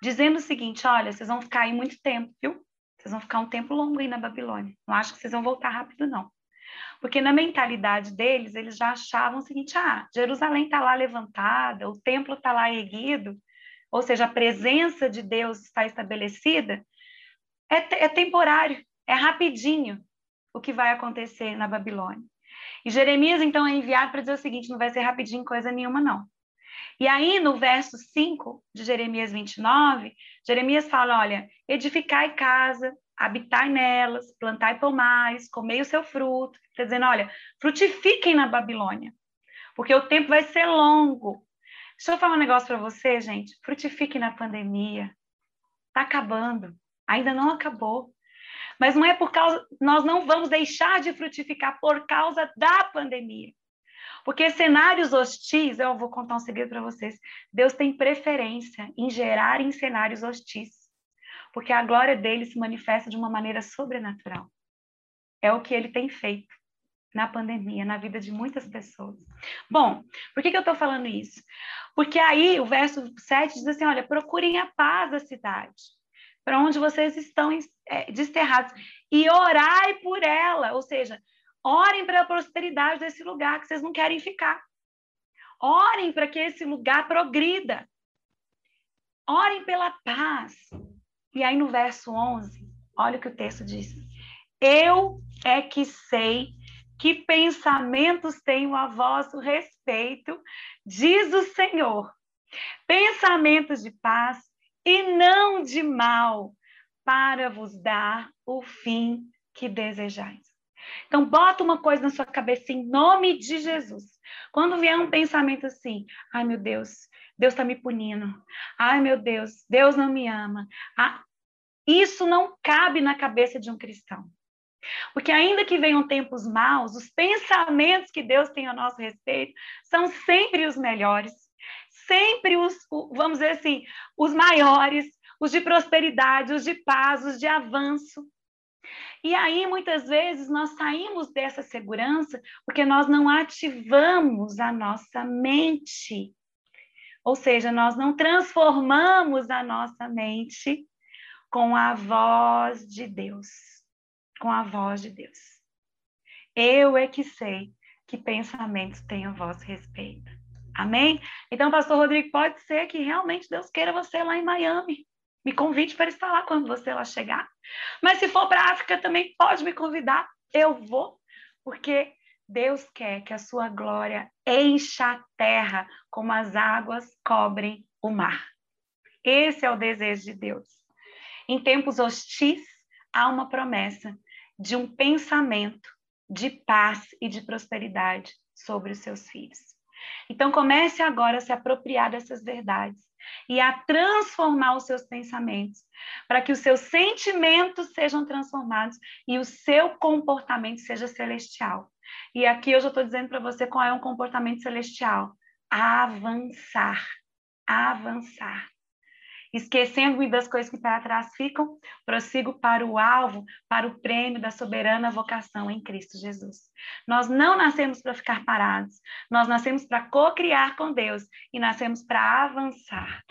dizendo o seguinte: olha, vocês vão ficar aí muito tempo, viu? Vocês vão ficar um tempo longo aí na Babilônia. Não acho que vocês vão voltar rápido, não. Porque na mentalidade deles, eles já achavam o seguinte: ah, Jerusalém está lá levantada, o templo está lá erguido, ou seja, a presença de Deus está estabelecida, é, é temporário, é rapidinho o que vai acontecer na Babilônia. E Jeremias, então, é enviado para dizer o seguinte: não vai ser rapidinho coisa nenhuma, não. E aí, no verso 5 de Jeremias 29, Jeremias fala: olha, edificai casa, habitai nelas, plantai pomares, comei o seu fruto. Está dizendo: olha, frutifiquem na Babilônia, porque o tempo vai ser longo. Deixa eu falar um negócio para você, gente. Frutifique na pandemia. Está acabando. Ainda não acabou. Mas não é por causa, nós não vamos deixar de frutificar por causa da pandemia. Porque cenários hostis, eu vou contar um segredo para vocês. Deus tem preferência em gerar em cenários hostis. Porque a glória dele se manifesta de uma maneira sobrenatural. É o que ele tem feito na pandemia, na vida de muitas pessoas. Bom, por que, que eu estou falando isso? Porque aí o verso 7 diz assim: olha, procurem a paz da cidade, para onde vocês estão é, desterrados, e orai por ela, ou seja, orem para a prosperidade desse lugar que vocês não querem ficar. Orem para que esse lugar progrida. Orem pela paz. E aí no verso 11, olha o que o texto diz. Eu é que sei que pensamentos tenho a vosso respeito, diz o Senhor. Pensamentos de paz e não de mal, para vos dar o fim que desejais. Então, bota uma coisa na sua cabeça em nome de Jesus. Quando vier um pensamento assim, ai meu Deus, Deus está me punindo. Ai meu Deus, Deus não me ama. Ah, isso não cabe na cabeça de um cristão. Porque ainda que venham tempos maus, os pensamentos que Deus tem a nosso respeito são sempre os melhores, sempre os, vamos dizer assim, os maiores, os de prosperidade, os de paz, os de avanço. E aí, muitas vezes, nós saímos dessa segurança porque nós não ativamos a nossa mente. Ou seja, nós não transformamos a nossa mente com a voz de Deus com a voz de Deus. Eu é que sei que pensamentos têm a vosso respeito. Amém? Então, pastor Rodrigo, pode ser que realmente Deus queira você lá em Miami. Me convide para estar lá quando você lá chegar. Mas se for para a África também pode me convidar. Eu vou, porque Deus quer que a sua glória encha a terra como as águas cobrem o mar. Esse é o desejo de Deus. Em tempos hostis, há uma promessa de um pensamento de paz e de prosperidade sobre os seus filhos. Então, comece agora a se apropriar dessas verdades e a transformar os seus pensamentos, para que os seus sentimentos sejam transformados e o seu comportamento seja celestial. E aqui eu já estou dizendo para você qual é um comportamento celestial: avançar, avançar. Esquecendo-me das coisas que para trás ficam, prossigo para o alvo, para o prêmio da soberana vocação em Cristo Jesus. Nós não nascemos para ficar parados, nós nascemos para co-criar com Deus e nascemos para avançar.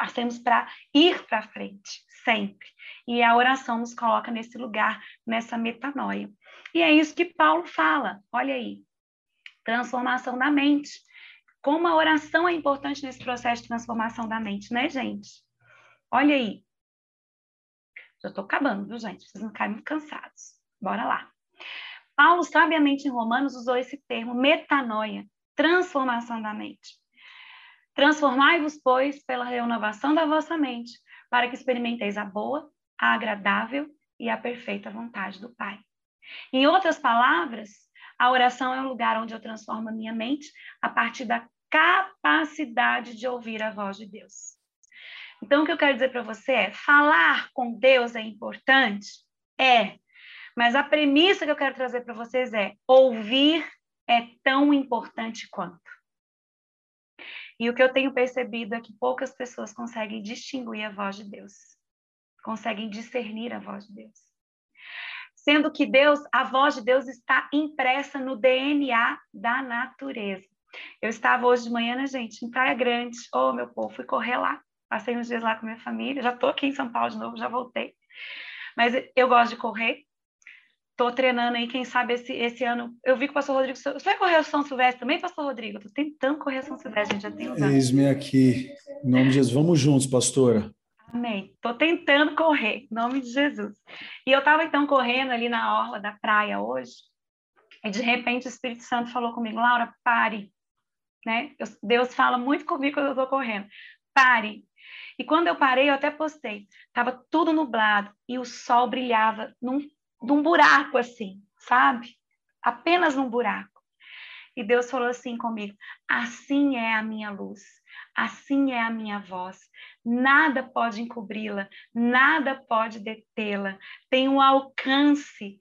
Nascemos para ir para frente, sempre. E a oração nos coloca nesse lugar, nessa metanoia. E é isso que Paulo fala, olha aí. Transformação da mente. Como a oração é importante nesse processo de transformação da mente, né, gente? Olha aí. Já estou acabando, viu, gente? Vocês não ficarem muito cansados. Bora lá. Paulo, sabiamente em Romanos, usou esse termo metanoia, transformação da mente. Transformai-vos, pois, pela renovação da vossa mente, para que experimenteis a boa, a agradável e a perfeita vontade do Pai. Em outras palavras, a oração é um lugar onde eu transformo a minha mente a partir da capacidade de ouvir a voz de Deus. Então, o que eu quero dizer para você é: falar com Deus é importante? É. Mas a premissa que eu quero trazer para vocês é: ouvir é tão importante quanto. E o que eu tenho percebido é que poucas pessoas conseguem distinguir a voz de Deus, conseguem discernir a voz de Deus. Sendo que Deus, a voz de Deus está impressa no DNA da natureza. Eu estava hoje de manhã, né, gente, em Praia Grande. Oh, meu povo, fui correr lá. Passei uns dias lá com minha família, já estou aqui em São Paulo de novo, já voltei. Mas eu gosto de correr. Estou treinando aí, quem sabe esse, esse ano. Eu vi que o pastor Rodrigo. Você vai correr o São Silvestre também, pastor Rodrigo? Estou tentando correr o São Silvestre, a gente já tem uns anos. Eis-me aqui. Em nome de Jesus. Vamos juntos, pastora. Amém. Estou tentando correr, em nome de Jesus. E eu estava então correndo ali na orla da praia hoje, e de repente o Espírito Santo falou comigo, Laura, pare. Né? Deus fala muito comigo quando eu estou correndo. Pare, e quando eu parei, eu até postei, estava tudo nublado e o sol brilhava num, num buraco assim, sabe? Apenas num buraco. E Deus falou assim comigo: assim é a minha luz, assim é a minha voz. Nada pode encobri-la, nada pode detê-la. Tem um alcance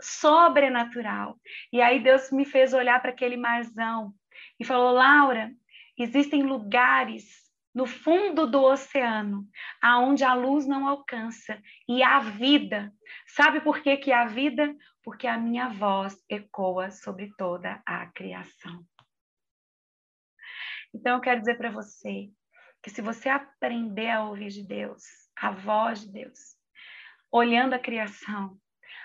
sobrenatural. E aí Deus me fez olhar para aquele marzão e falou: Laura, existem lugares no fundo do oceano, aonde a luz não alcança, e a vida. Sabe por que, que há vida? Porque a minha voz ecoa sobre toda a criação. Então, eu quero dizer para você que se você aprender a ouvir de Deus, a voz de Deus, olhando a criação,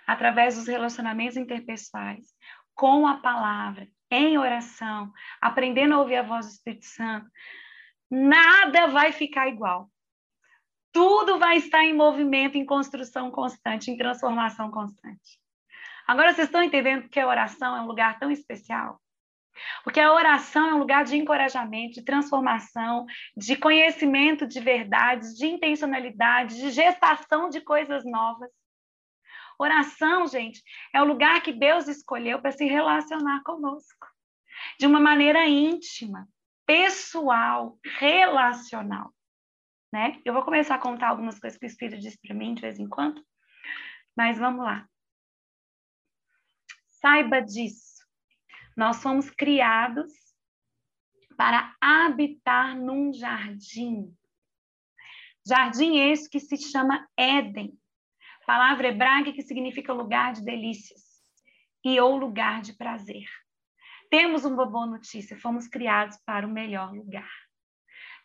através dos relacionamentos interpessoais, com a palavra, em oração, aprendendo a ouvir a voz do Espírito Santo, nada vai ficar igual. Tudo vai estar em movimento, em construção constante, em transformação constante. Agora vocês estão entendendo que a oração é um lugar tão especial? Porque a oração é um lugar de encorajamento, de transformação, de conhecimento de verdades, de intencionalidade, de gestação de coisas novas. Oração, gente, é o lugar que Deus escolheu para se relacionar conosco de uma maneira íntima, pessoal, relacional. Né? Eu vou começar a contar algumas coisas que o Espírito disse para mim de vez em quando, mas vamos lá. Saiba disso. Nós fomos criados para habitar num jardim. Jardim esse que se chama Éden. Palavra hebraica que significa lugar de delícias e ou lugar de prazer. Temos uma boa notícia, fomos criados para o melhor lugar.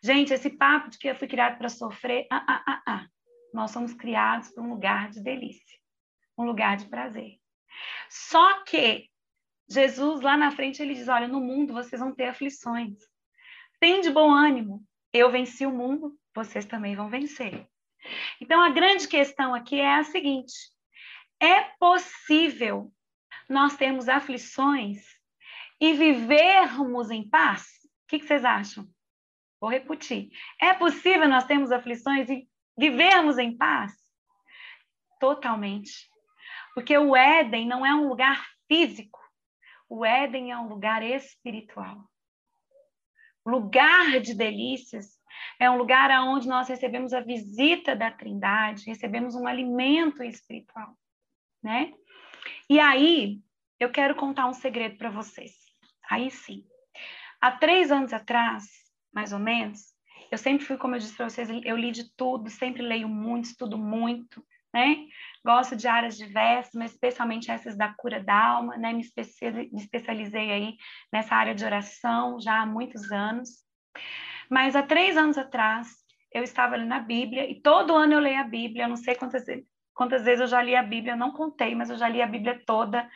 Gente, esse papo de que eu fui criado para sofrer, ah, ah, ah, ah. Nós somos criados para um lugar de delícia, um lugar de prazer. Só que Jesus, lá na frente, ele diz: Olha, no mundo vocês vão ter aflições. Tem de bom ânimo. Eu venci o mundo, vocês também vão vencer. Então, a grande questão aqui é a seguinte: é possível nós termos aflições e vivermos em paz? O que, vocês acham? Vou repetir. É possível nós termos aflições e vivermos em paz? Totalmente. Porque o Éden não é um lugar físico, o Éden é um lugar espiritual. Lugar de delícias é um lugar onde nós recebemos a visita da Trindade, recebemos um alimento espiritual, né? E aí, eu quero contar um segredo para vocês. Aí sim. Há três anos atrás, mais ou menos, eu sempre fui, como eu disse para vocês, eu li de tudo, sempre leio muito, estudo muito, né? Gosto de áreas diversas, mas especialmente essas da cura da alma, né? Me, especializei aí nessa área de oração já há muitos anos. Mas há três anos atrás, eu estava lendo a Bíblia, e todo ano eu leio a Bíblia, não sei quantas, quantas vezes eu já li a Bíblia, eu não contei, mas eu já li a Bíblia toda,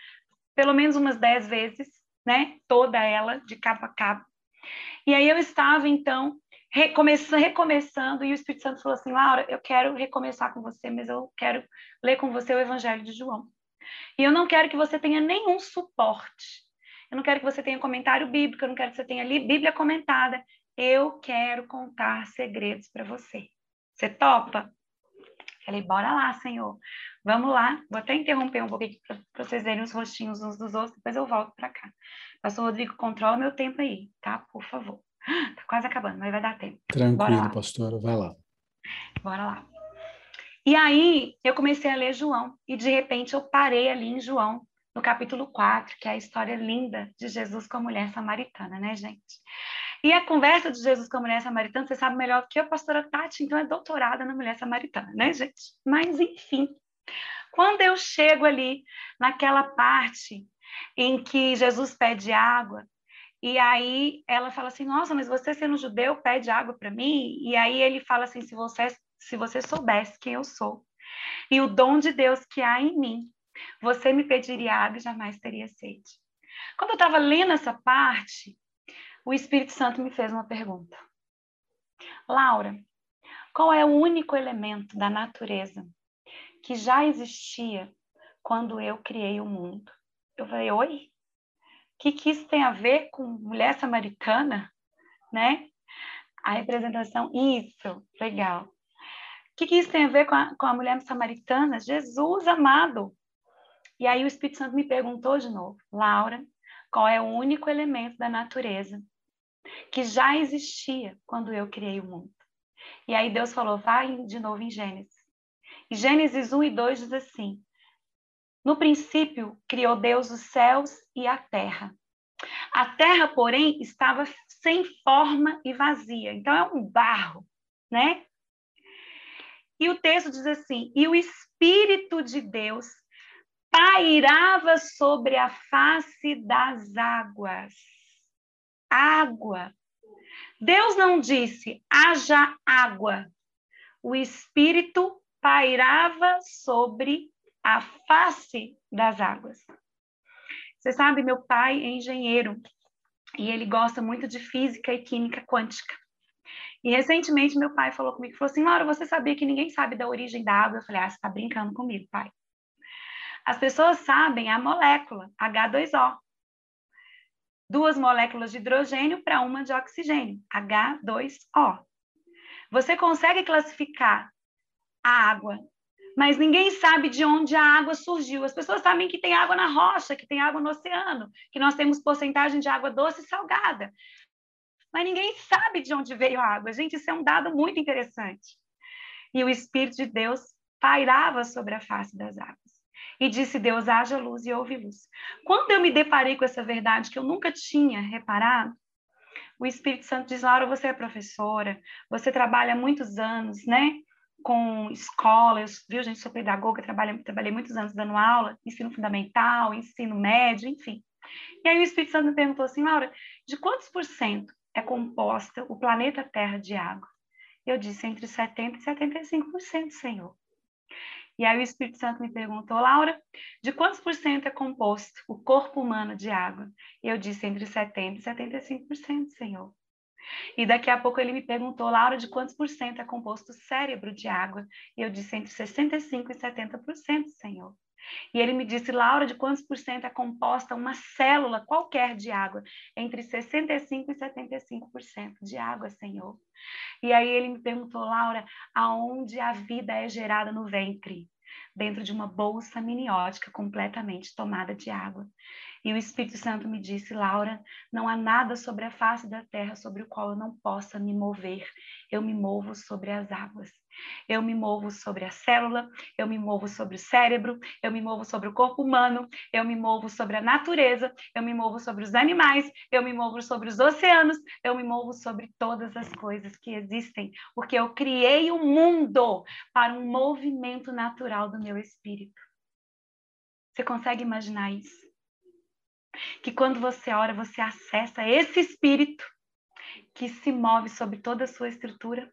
pelo menos umas dez vezes né? Toda ela, de capa a capa. E aí eu estava, então, recomeçando, recomeçando, e o Espírito Santo falou assim: Laura, eu quero recomeçar com você, mas eu quero ler com você o Evangelho de João. E eu não quero que você tenha nenhum suporte. Eu não quero que você tenha comentário bíblico, eu não quero que você tenha Bíblia comentada. Eu quero contar segredos para você. Você topa? Falei, bora lá, Senhor. Vamos lá. Vou até interromper um pouquinho para vocês verem os rostinhos uns dos outros, depois eu volto para cá. Pastor Rodrigo, controla meu tempo aí, tá? Por favor. Tá quase acabando, mas vai dar tempo. Tranquilo, pastora, vai lá. Bora lá. E aí, eu comecei a ler João, e de repente eu parei ali em João, no capítulo 4, que é a história linda de Jesus com a mulher samaritana, né, gente? E a conversa de Jesus com a mulher samaritana, você sabe melhor que a pastora Tati, então é doutorada na mulher samaritana, né, gente? Mas, enfim, quando eu chego ali naquela parte em que Jesus pede água, e aí ela fala assim: Nossa, mas você sendo judeu pede água para mim? E aí ele fala assim: se você, se você soubesse quem eu sou e o dom de Deus que há em mim, você me pediria água e jamais teria sede. Quando eu estava lendo essa parte, o Espírito Santo me fez uma pergunta. Laura, qual é o único elemento da natureza que já existia quando eu criei o mundo? Eu falei, oi? O que, que isso tem a ver com mulher samaritana? Né? A representação, isso, legal. O que, que isso tem a ver com a, com a mulher samaritana? Jesus amado. E aí o Espírito Santo me perguntou de novo, Laura, qual é o único elemento da natureza que já existia quando eu criei o mundo. E aí Deus falou, vai de novo em Gênesis. E Gênesis 1 e 2 diz assim: No princípio criou Deus os céus e a terra. A terra, porém, estava sem forma e vazia. Então é um barro, né? E o texto diz assim: E o Espírito de Deus pairava sobre a face das águas. Água. Deus não disse, haja água. O Espírito pairava sobre a face das águas. Você sabe, meu pai é engenheiro e ele gosta muito de física e química quântica. E recentemente meu pai falou comigo, falou assim, Laura, você sabia que ninguém sabe da origem da água? Eu falei, ah, você está brincando comigo, pai. As pessoas sabem a molécula, H2O. Duas moléculas de hidrogênio para uma de oxigênio, H2O. Você consegue classificar a água, mas ninguém sabe de onde a água surgiu. As pessoas sabem que tem água na rocha, que tem água no oceano, que nós temos porcentagem de água doce e salgada. Mas ninguém sabe de onde veio a água. Gente, isso é um dado muito interessante. E o Espírito de Deus pairava sobre a face das águas. E disse Deus: haja luz e houve luz. Quando eu me deparei com essa verdade que eu nunca tinha reparado, o Espírito Santo diz: Laura, você é professora, você trabalha há muitos anos, né? com escola, eu, viu, gente, sou pedagoga, trabalhei muitos anos dando aula, ensino fundamental, ensino médio, enfim. E aí o Espírito Santo me perguntou assim, Laura, de quantos por cento é composta o planeta Terra de água? Eu disse, entre 70% e 75%, Senhor. E aí o Espírito Santo me perguntou, Laura, de quantos por cento é composto o corpo humano de água? E eu disse, entre 70% e 75%, Senhor. E daqui a pouco ele me perguntou, Laura, de quantos por cento é composto o cérebro de água? E eu disse entre 65% e 70%, Senhor. E ele me disse, Laura, de quantos por cento é composta uma célula qualquer de água? Entre 65% e 75% de água, Senhor. E aí ele me perguntou, Laura, aonde a vida é gerada no ventre? Dentro de uma bolsa miniótica completamente tomada de água. E o Espírito Santo me disse, Laura, não há nada sobre a face da terra sobre o qual eu não possa me mover. Eu me movo sobre as águas. Eu me movo sobre a célula, eu me movo sobre o cérebro, eu me movo sobre o corpo humano, eu me movo sobre a natureza, eu me movo sobre os animais, eu me movo sobre os oceanos, eu me movo sobre todas as coisas que existem, porque eu criei o um mundo para um movimento natural do meu espírito. Você consegue imaginar isso? que quando você ora, você acessa esse espírito que se move sobre toda a sua estrutura,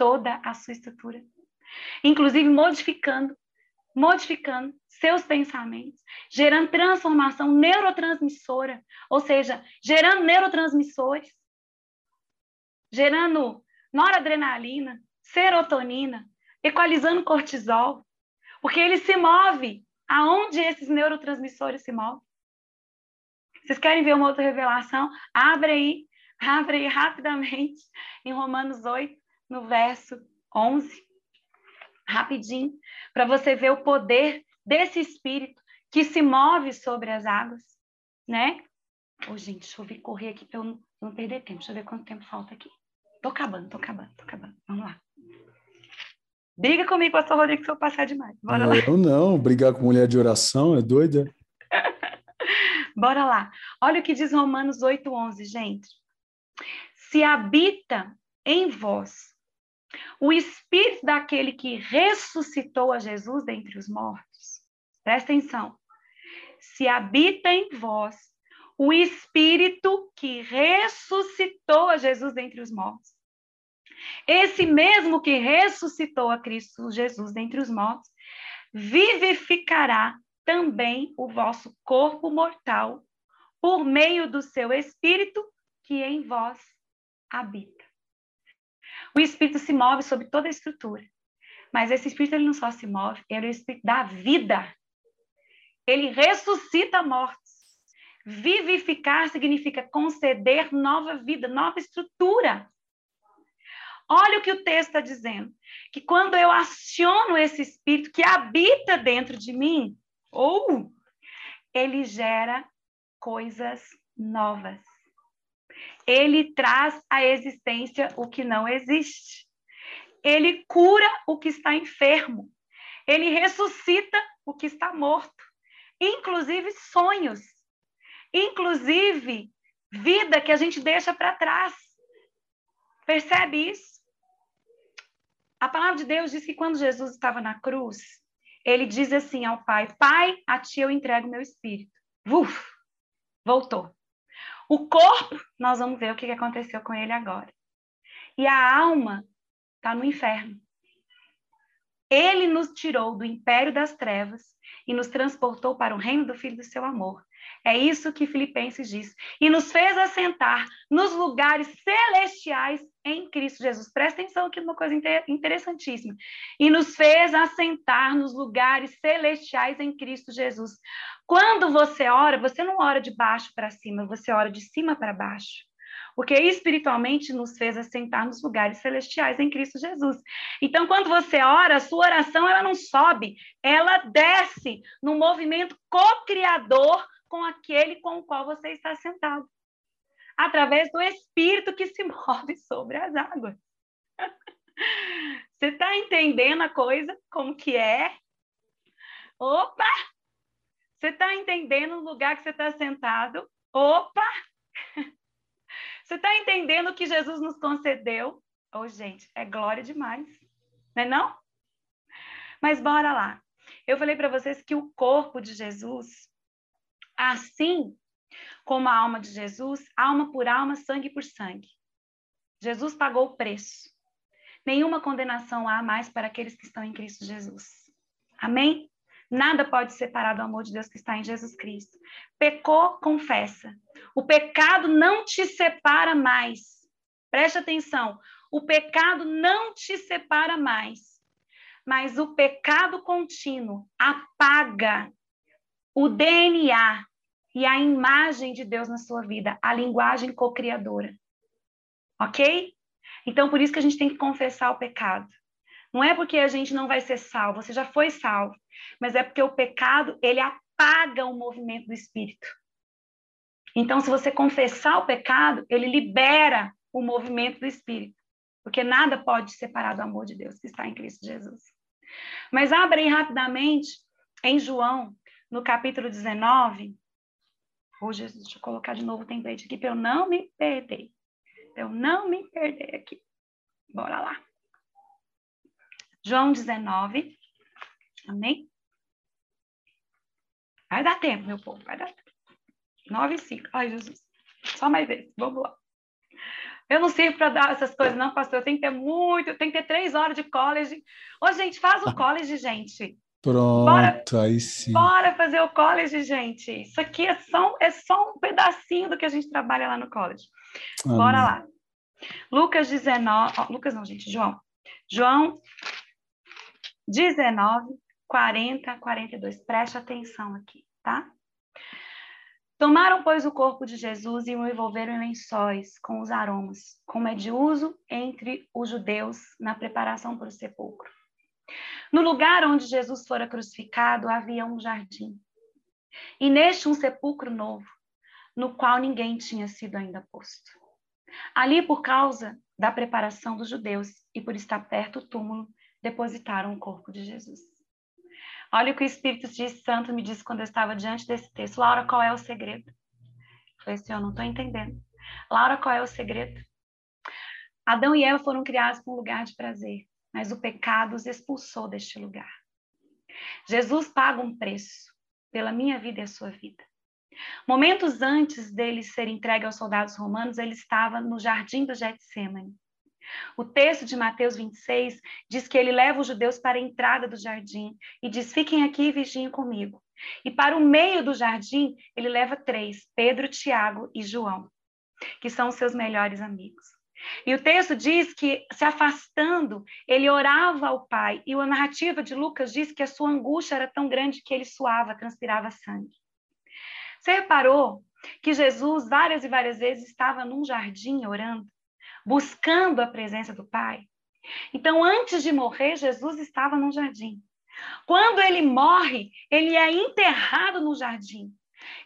toda a sua estrutura, inclusive modificando, modificando seus pensamentos, gerando transformação neurotransmissora, ou seja, gerando neurotransmissores, gerando noradrenalina, serotonina, equalizando cortisol, porque ele se move aonde esses neurotransmissores se movem. Vocês querem ver uma outra revelação? Abre aí, abre aí rapidamente em Romanos 8, no verso 11. Rapidinho, para você ver o poder desse Espírito que se move sobre as águas, né? Ô, oh, gente, deixa eu ver, correr aqui para eu não, não perder tempo. Deixa eu ver quanto tempo falta aqui. Tô acabando, tô acabando, tô acabando. Vamos lá. Briga comigo, pastor Rodrigo, se eu passar demais. Bora não, lá. Eu não, brigar com mulher de oração é doida. Bora lá. Olha o que diz Romanos 8:11, gente. Se habita em vós o espírito daquele que ressuscitou a Jesus dentre os mortos. Presta atenção. Se habita em vós o espírito que ressuscitou a Jesus dentre os mortos. Esse mesmo que ressuscitou a Cristo Jesus dentre os mortos, vivificará também o vosso corpo mortal, por meio do seu espírito que em vós habita. O espírito se move sobre toda a estrutura, mas esse espírito ele não só se move, ele é o espírito da vida. Ele ressuscita mortos. Vivificar significa conceder nova vida, nova estrutura. Olha o que o texto está dizendo: que quando eu aciono esse espírito que habita dentro de mim, ou ele gera coisas novas. Ele traz à existência o que não existe. Ele cura o que está enfermo. Ele ressuscita o que está morto, inclusive sonhos, inclusive vida que a gente deixa para trás. Percebe isso? A palavra de Deus diz que quando Jesus estava na cruz, ele diz assim ao Pai: Pai, a ti eu entrego meu espírito. Uf, voltou. O corpo, nós vamos ver o que aconteceu com ele agora. E a alma está no inferno. Ele nos tirou do império das trevas e nos transportou para o reino do Filho do seu amor. É isso que Filipenses diz. E nos fez assentar nos lugares celestiais em Cristo Jesus. Presta atenção aqui numa coisa interessantíssima. E nos fez assentar nos lugares celestiais em Cristo Jesus. Quando você ora, você não ora de baixo para cima, você ora de cima para baixo porque espiritualmente nos fez assentar nos lugares celestiais em Cristo Jesus. Então, quando você ora, a sua oração ela não sobe, ela desce no movimento co-criador com aquele com o qual você está sentado, através do Espírito que se move sobre as águas. Você está entendendo a coisa como que é? Opa! Você está entendendo o lugar que você está sentado? Opa! Você está entendendo o que Jesus nos concedeu? Oh, gente, é glória demais. Não é não? Mas bora lá. Eu falei para vocês que o corpo de Jesus, assim como a alma de Jesus, alma por alma, sangue por sangue. Jesus pagou o preço. Nenhuma condenação há mais para aqueles que estão em Cristo Jesus. Amém? Nada pode separar do amor de Deus que está em Jesus Cristo. Pecou, confessa. O pecado não te separa mais. Preste atenção. O pecado não te separa mais. Mas o pecado contínuo apaga o DNA e a imagem de Deus na sua vida, a linguagem co-criadora. Ok? Então, por isso que a gente tem que confessar o pecado. Não é porque a gente não vai ser salvo, você já foi salvo, mas é porque o pecado, ele apaga o movimento do espírito. Então, se você confessar o pecado, ele libera o movimento do espírito, porque nada pode separar do amor de Deus que está em Cristo Jesus. Mas abre aí rapidamente em João, no capítulo 19. Hoje, deixa eu colocar de novo o template aqui para eu não me perder. Para eu não me perder aqui. Bora lá. João 19. Amém? Vai dar tempo, meu povo, vai dar tempo. 9 e 5. Ai, Jesus. Só mais vezes. Vamos lá. Eu não sirvo para dar essas coisas, não, pastor. Eu tenho que ter muito, tem que ter três horas de college. Ô, gente, faz o college, gente. Pronto, bora, aí sim. Bora fazer o college, gente. Isso aqui é só, é só um pedacinho do que a gente trabalha lá no college. Amém. Bora lá. Lucas 19. Oh, Lucas não, gente, João. João 19, 40, 42. Preste atenção aqui, tá? Tomaram, pois, o corpo de Jesus e o envolveram em lençóis com os aromas, como é de uso entre os judeus na preparação para o sepulcro. No lugar onde Jesus fora crucificado havia um jardim, e neste um sepulcro novo, no qual ninguém tinha sido ainda posto. Ali, por causa da preparação dos judeus e por estar perto do túmulo, depositaram o corpo de Jesus. Olha o que o Espírito Santo me disse quando eu estava diante desse texto. Laura, qual é o segredo? Eu falei assim, eu não estou entendendo. Laura, qual é o segredo? Adão e Eva foram criados para um lugar de prazer, mas o pecado os expulsou deste lugar. Jesus paga um preço pela minha vida e a sua vida. Momentos antes dele ser entregue aos soldados romanos, ele estava no jardim do Getsemane. O texto de Mateus 26 diz que ele leva os judeus para a entrada do jardim e diz: Fiquem aqui e vigiem comigo. E para o meio do jardim, ele leva três: Pedro, Tiago e João, que são seus melhores amigos. E o texto diz que, se afastando, ele orava ao Pai. E a narrativa de Lucas diz que a sua angústia era tão grande que ele suava, transpirava sangue. Você reparou que Jesus, várias e várias vezes, estava num jardim orando? buscando a presença do Pai. Então, antes de morrer, Jesus estava no jardim. Quando ele morre, ele é enterrado no jardim.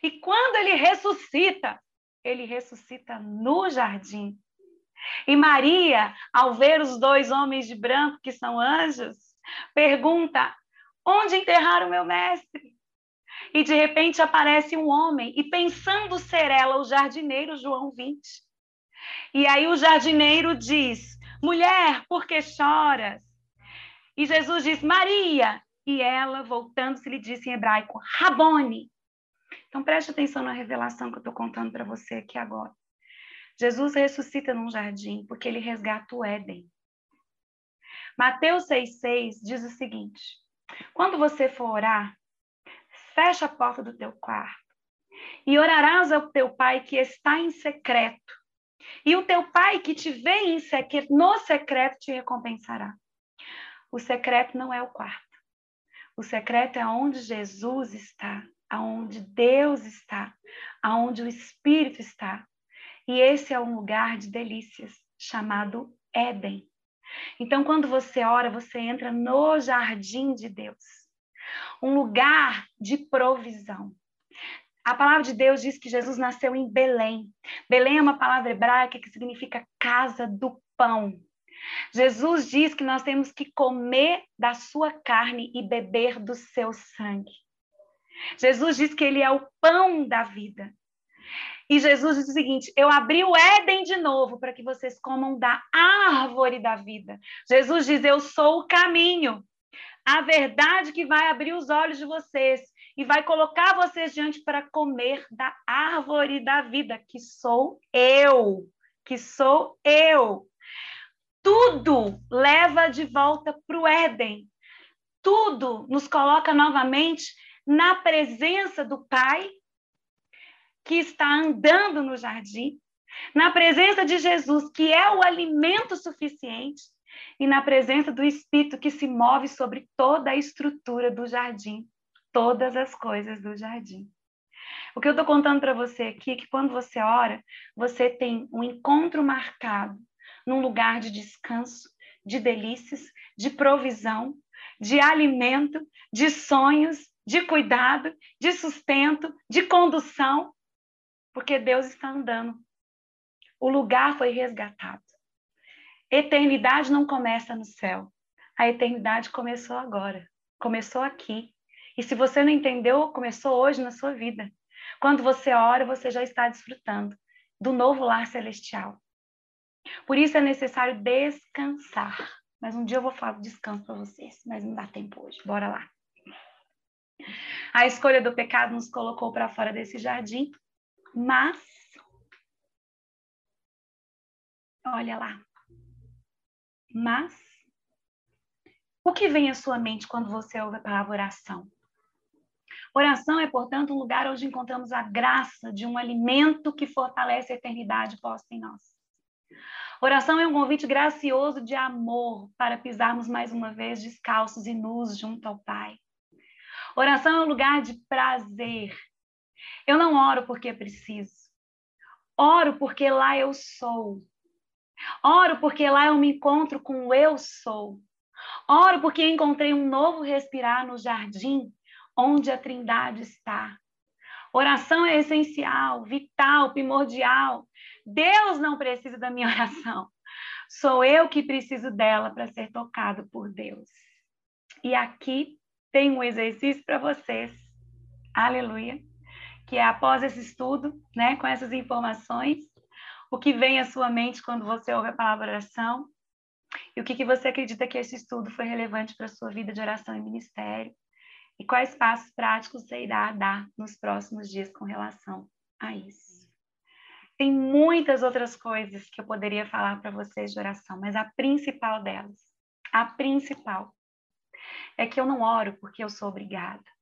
E quando ele ressuscita, ele ressuscita no jardim. E Maria, ao ver os dois homens de branco, que são anjos, pergunta: onde enterraram meu mestre? E de repente aparece um homem, e pensando ser ela o jardineiro, João 20. E aí o jardineiro diz: mulher, por que choras? E Jesus diz: Maria. E ela, voltando-se, lhe disse em hebraico: Rabone. Então preste atenção na revelação que eu estou contando para você aqui agora. Jesus ressuscita num jardim porque ele resgata o Éden. Mateus 6,6 diz o seguinte: quando você for orar, fecha a porta do teu quarto e orarás ao teu pai que está em secreto. E o teu pai que te vê em secreto, no secreto te recompensará. O secreto não é o quarto. O secreto é onde Jesus está, aonde Deus está, aonde o Espírito está. E esse é um lugar de delícias chamado Éden. Então, quando você ora, você entra no jardim de Deus um lugar de provisão. A palavra de Deus diz que Jesus nasceu em Belém. Belém é uma palavra hebraica que significa casa do pão. Jesus diz que nós temos que comer da sua carne e beber do seu sangue. Jesus diz que ele é o pão da vida. E Jesus diz o seguinte: Eu abri o Éden de novo para que vocês comam da árvore da vida. Jesus diz: Eu sou o caminho a verdade que vai abrir os olhos de vocês e vai colocar vocês diante para comer da árvore da vida, que sou eu, que sou eu. Tudo leva de volta para o Éden. Tudo nos coloca novamente na presença do Pai, que está andando no jardim, na presença de Jesus, que é o alimento suficiente, e na presença do Espírito que se move sobre toda a estrutura do jardim, todas as coisas do jardim. O que eu estou contando para você aqui é que quando você ora, você tem um encontro marcado num lugar de descanso, de delícias, de provisão, de alimento, de sonhos, de cuidado, de sustento, de condução, porque Deus está andando. O lugar foi resgatado. Eternidade não começa no céu. A eternidade começou agora. Começou aqui. E se você não entendeu, começou hoje na sua vida. Quando você ora, você já está desfrutando do novo lar celestial. Por isso é necessário descansar. Mas um dia eu vou falar do descanso para vocês, mas não dá tempo hoje. Bora lá. A escolha do pecado nos colocou para fora desse jardim, mas olha lá, mas, o que vem à sua mente quando você ouve a palavra oração? Oração é, portanto, um lugar onde encontramos a graça de um alimento que fortalece a eternidade posta em nós. Oração é um convite gracioso de amor para pisarmos mais uma vez descalços e nus junto ao Pai. Oração é um lugar de prazer. Eu não oro porque preciso. Oro porque lá eu sou. Oro porque lá eu me encontro com o eu sou. Oro porque encontrei um novo respirar no jardim onde a Trindade está. Oração é essencial, vital, primordial. Deus não precisa da minha oração. Sou eu que preciso dela para ser tocado por Deus. E aqui tem um exercício para vocês. Aleluia. Que é após esse estudo, né, com essas informações, o que vem à sua mente quando você ouve a palavra oração e o que, que você acredita que esse estudo foi relevante para a sua vida de oração e ministério e quais passos práticos você irá dar nos próximos dias com relação a isso. Tem muitas outras coisas que eu poderia falar para vocês de oração, mas a principal delas, a principal, é que eu não oro porque eu sou obrigada.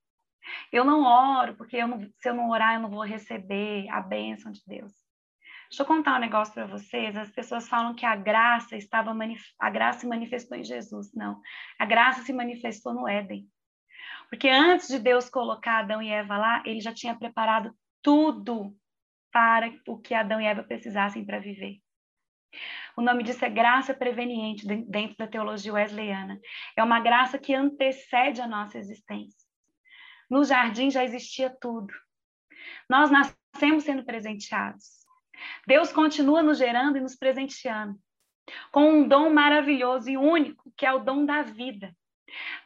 Eu não oro porque eu não, se eu não orar eu não vou receber a bênção de Deus. Deixa eu contar um negócio para vocês. As pessoas falam que a graça estava a graça se manifestou em Jesus. Não. A graça se manifestou no Éden. Porque antes de Deus colocar Adão e Eva lá, ele já tinha preparado tudo para o que Adão e Eva precisassem para viver. O nome disso é graça preveniente dentro da teologia wesleyana. É uma graça que antecede a nossa existência. No jardim já existia tudo. Nós nascemos sendo presenteados. Deus continua nos gerando e nos presenteando com um dom maravilhoso e único, que é o dom da vida.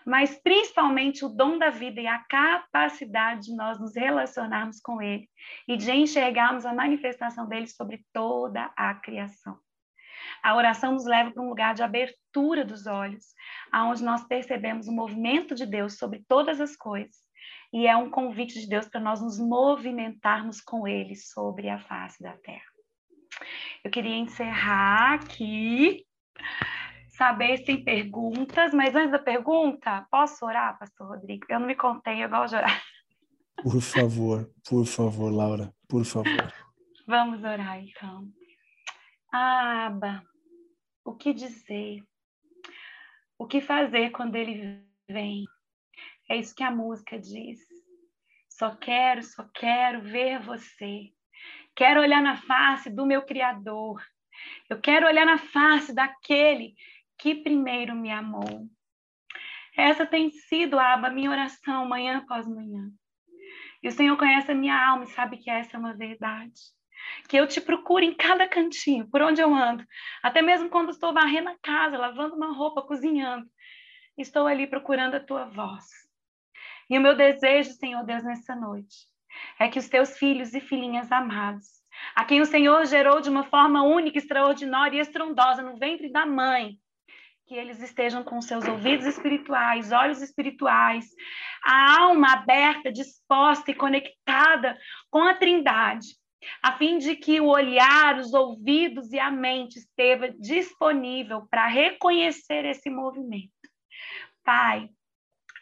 Mas principalmente o dom da vida e a capacidade de nós nos relacionarmos com Ele e de enxergarmos a manifestação dele sobre toda a criação. A oração nos leva para um lugar de abertura dos olhos, aonde nós percebemos o movimento de Deus sobre todas as coisas. E é um convite de Deus para nós nos movimentarmos com Ele sobre a face da terra. Eu queria encerrar aqui, saber se tem perguntas, mas antes da pergunta, posso orar, Pastor Rodrigo? Eu não me contei, eu gosto de orar. Por favor, por favor, Laura, por favor. Vamos orar então. Aba, o que dizer? O que fazer quando ele vem? É isso que a música diz. Só quero, só quero ver você. Quero olhar na face do meu Criador. Eu quero olhar na face daquele que primeiro me amou. Essa tem sido, Aba, minha oração manhã após manhã. E o Senhor conhece a minha alma e sabe que essa é uma verdade. Que eu te procuro em cada cantinho, por onde eu ando. Até mesmo quando estou varrendo a casa, lavando uma roupa, cozinhando. Estou ali procurando a tua voz. E o meu desejo, Senhor Deus, nessa noite, é que os teus filhos e filhinhas amados, a quem o Senhor gerou de uma forma única, extraordinária e estrondosa no ventre da mãe, que eles estejam com seus ouvidos espirituais, olhos espirituais, a alma aberta, disposta e conectada com a Trindade, a fim de que o olhar, os ouvidos e a mente esteja disponível para reconhecer esse movimento. Pai,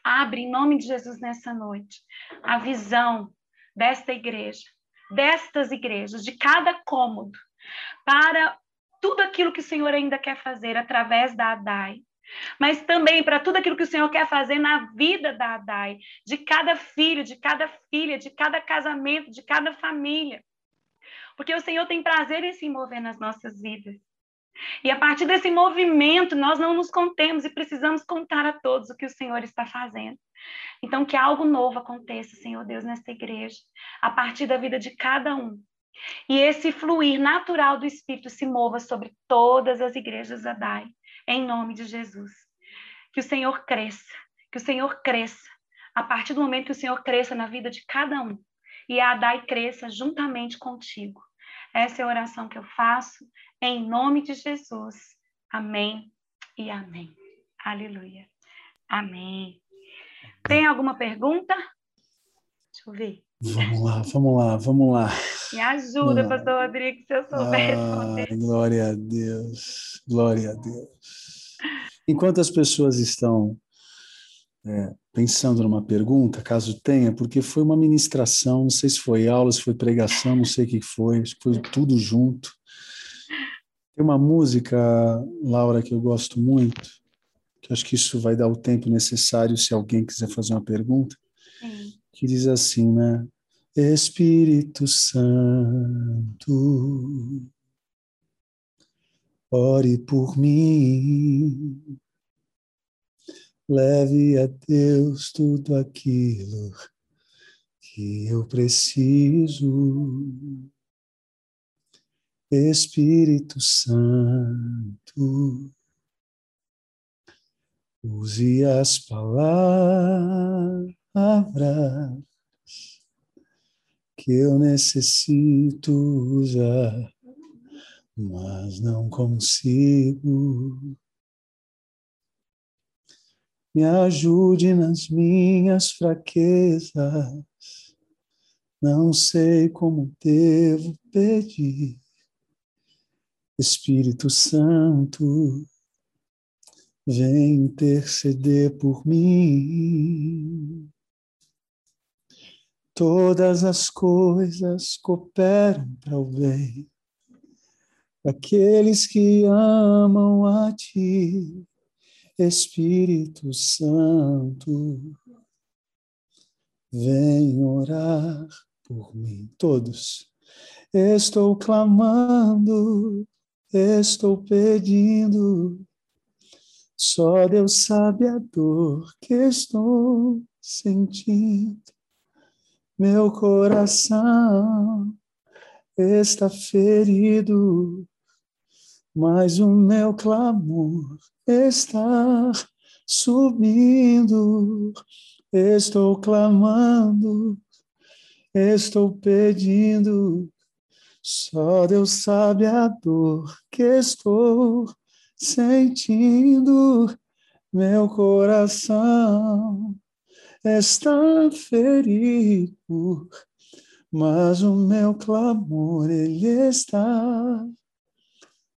abre em nome de Jesus nessa noite a visão desta igreja, destas igrejas, de cada cômodo, para tudo aquilo que o Senhor ainda quer fazer através da Adai, mas também para tudo aquilo que o Senhor quer fazer na vida da Adai, de cada filho, de cada filha, de cada casamento, de cada família. Porque o Senhor tem prazer em se mover nas nossas vidas. E a partir desse movimento, nós não nos contemos e precisamos contar a todos o que o Senhor está fazendo. Então, que algo novo aconteça, Senhor Deus, nesta igreja, a partir da vida de cada um. E esse fluir natural do Espírito se mova sobre todas as igrejas da DAI, em nome de Jesus. Que o Senhor cresça, que o Senhor cresça, a partir do momento que o Senhor cresça na vida de cada um, e a DAI cresça juntamente contigo. Essa é a oração que eu faço, em nome de Jesus. Amém e amém. Aleluia. Amém. Tem alguma pergunta? Deixa eu ver. Vamos lá, vamos lá, vamos lá. Me ajuda, ah, pastor Rodrigo, se eu souber ah, Glória a Deus, glória a Deus. Enquanto as pessoas estão é, pensando numa pergunta, caso tenha, porque foi uma ministração, não sei se foi aula, se foi pregação, não sei o que foi, acho que foi tudo junto. Tem uma música, Laura, que eu gosto muito, que acho que isso vai dar o tempo necessário se alguém quiser fazer uma pergunta, Sim. que diz assim, né? Espírito Santo, ore por mim, leve a Deus tudo aquilo que eu preciso. Espírito Santo, use as palavras que eu necessito usar, mas não consigo. Me ajude nas minhas fraquezas, não sei como devo pedir. Espírito Santo, vem interceder por mim. Todas as coisas cooperam para o bem daqueles que amam a Ti, Espírito Santo. Vem orar por mim, todos. Estou clamando, estou pedindo. Só Deus sabe a dor que estou sentindo meu coração está ferido, mas o meu clamor está subindo. Estou clamando, estou pedindo. Só Deus sabe a dor que estou sentindo. Meu coração está ferido, mas o meu clamor ele está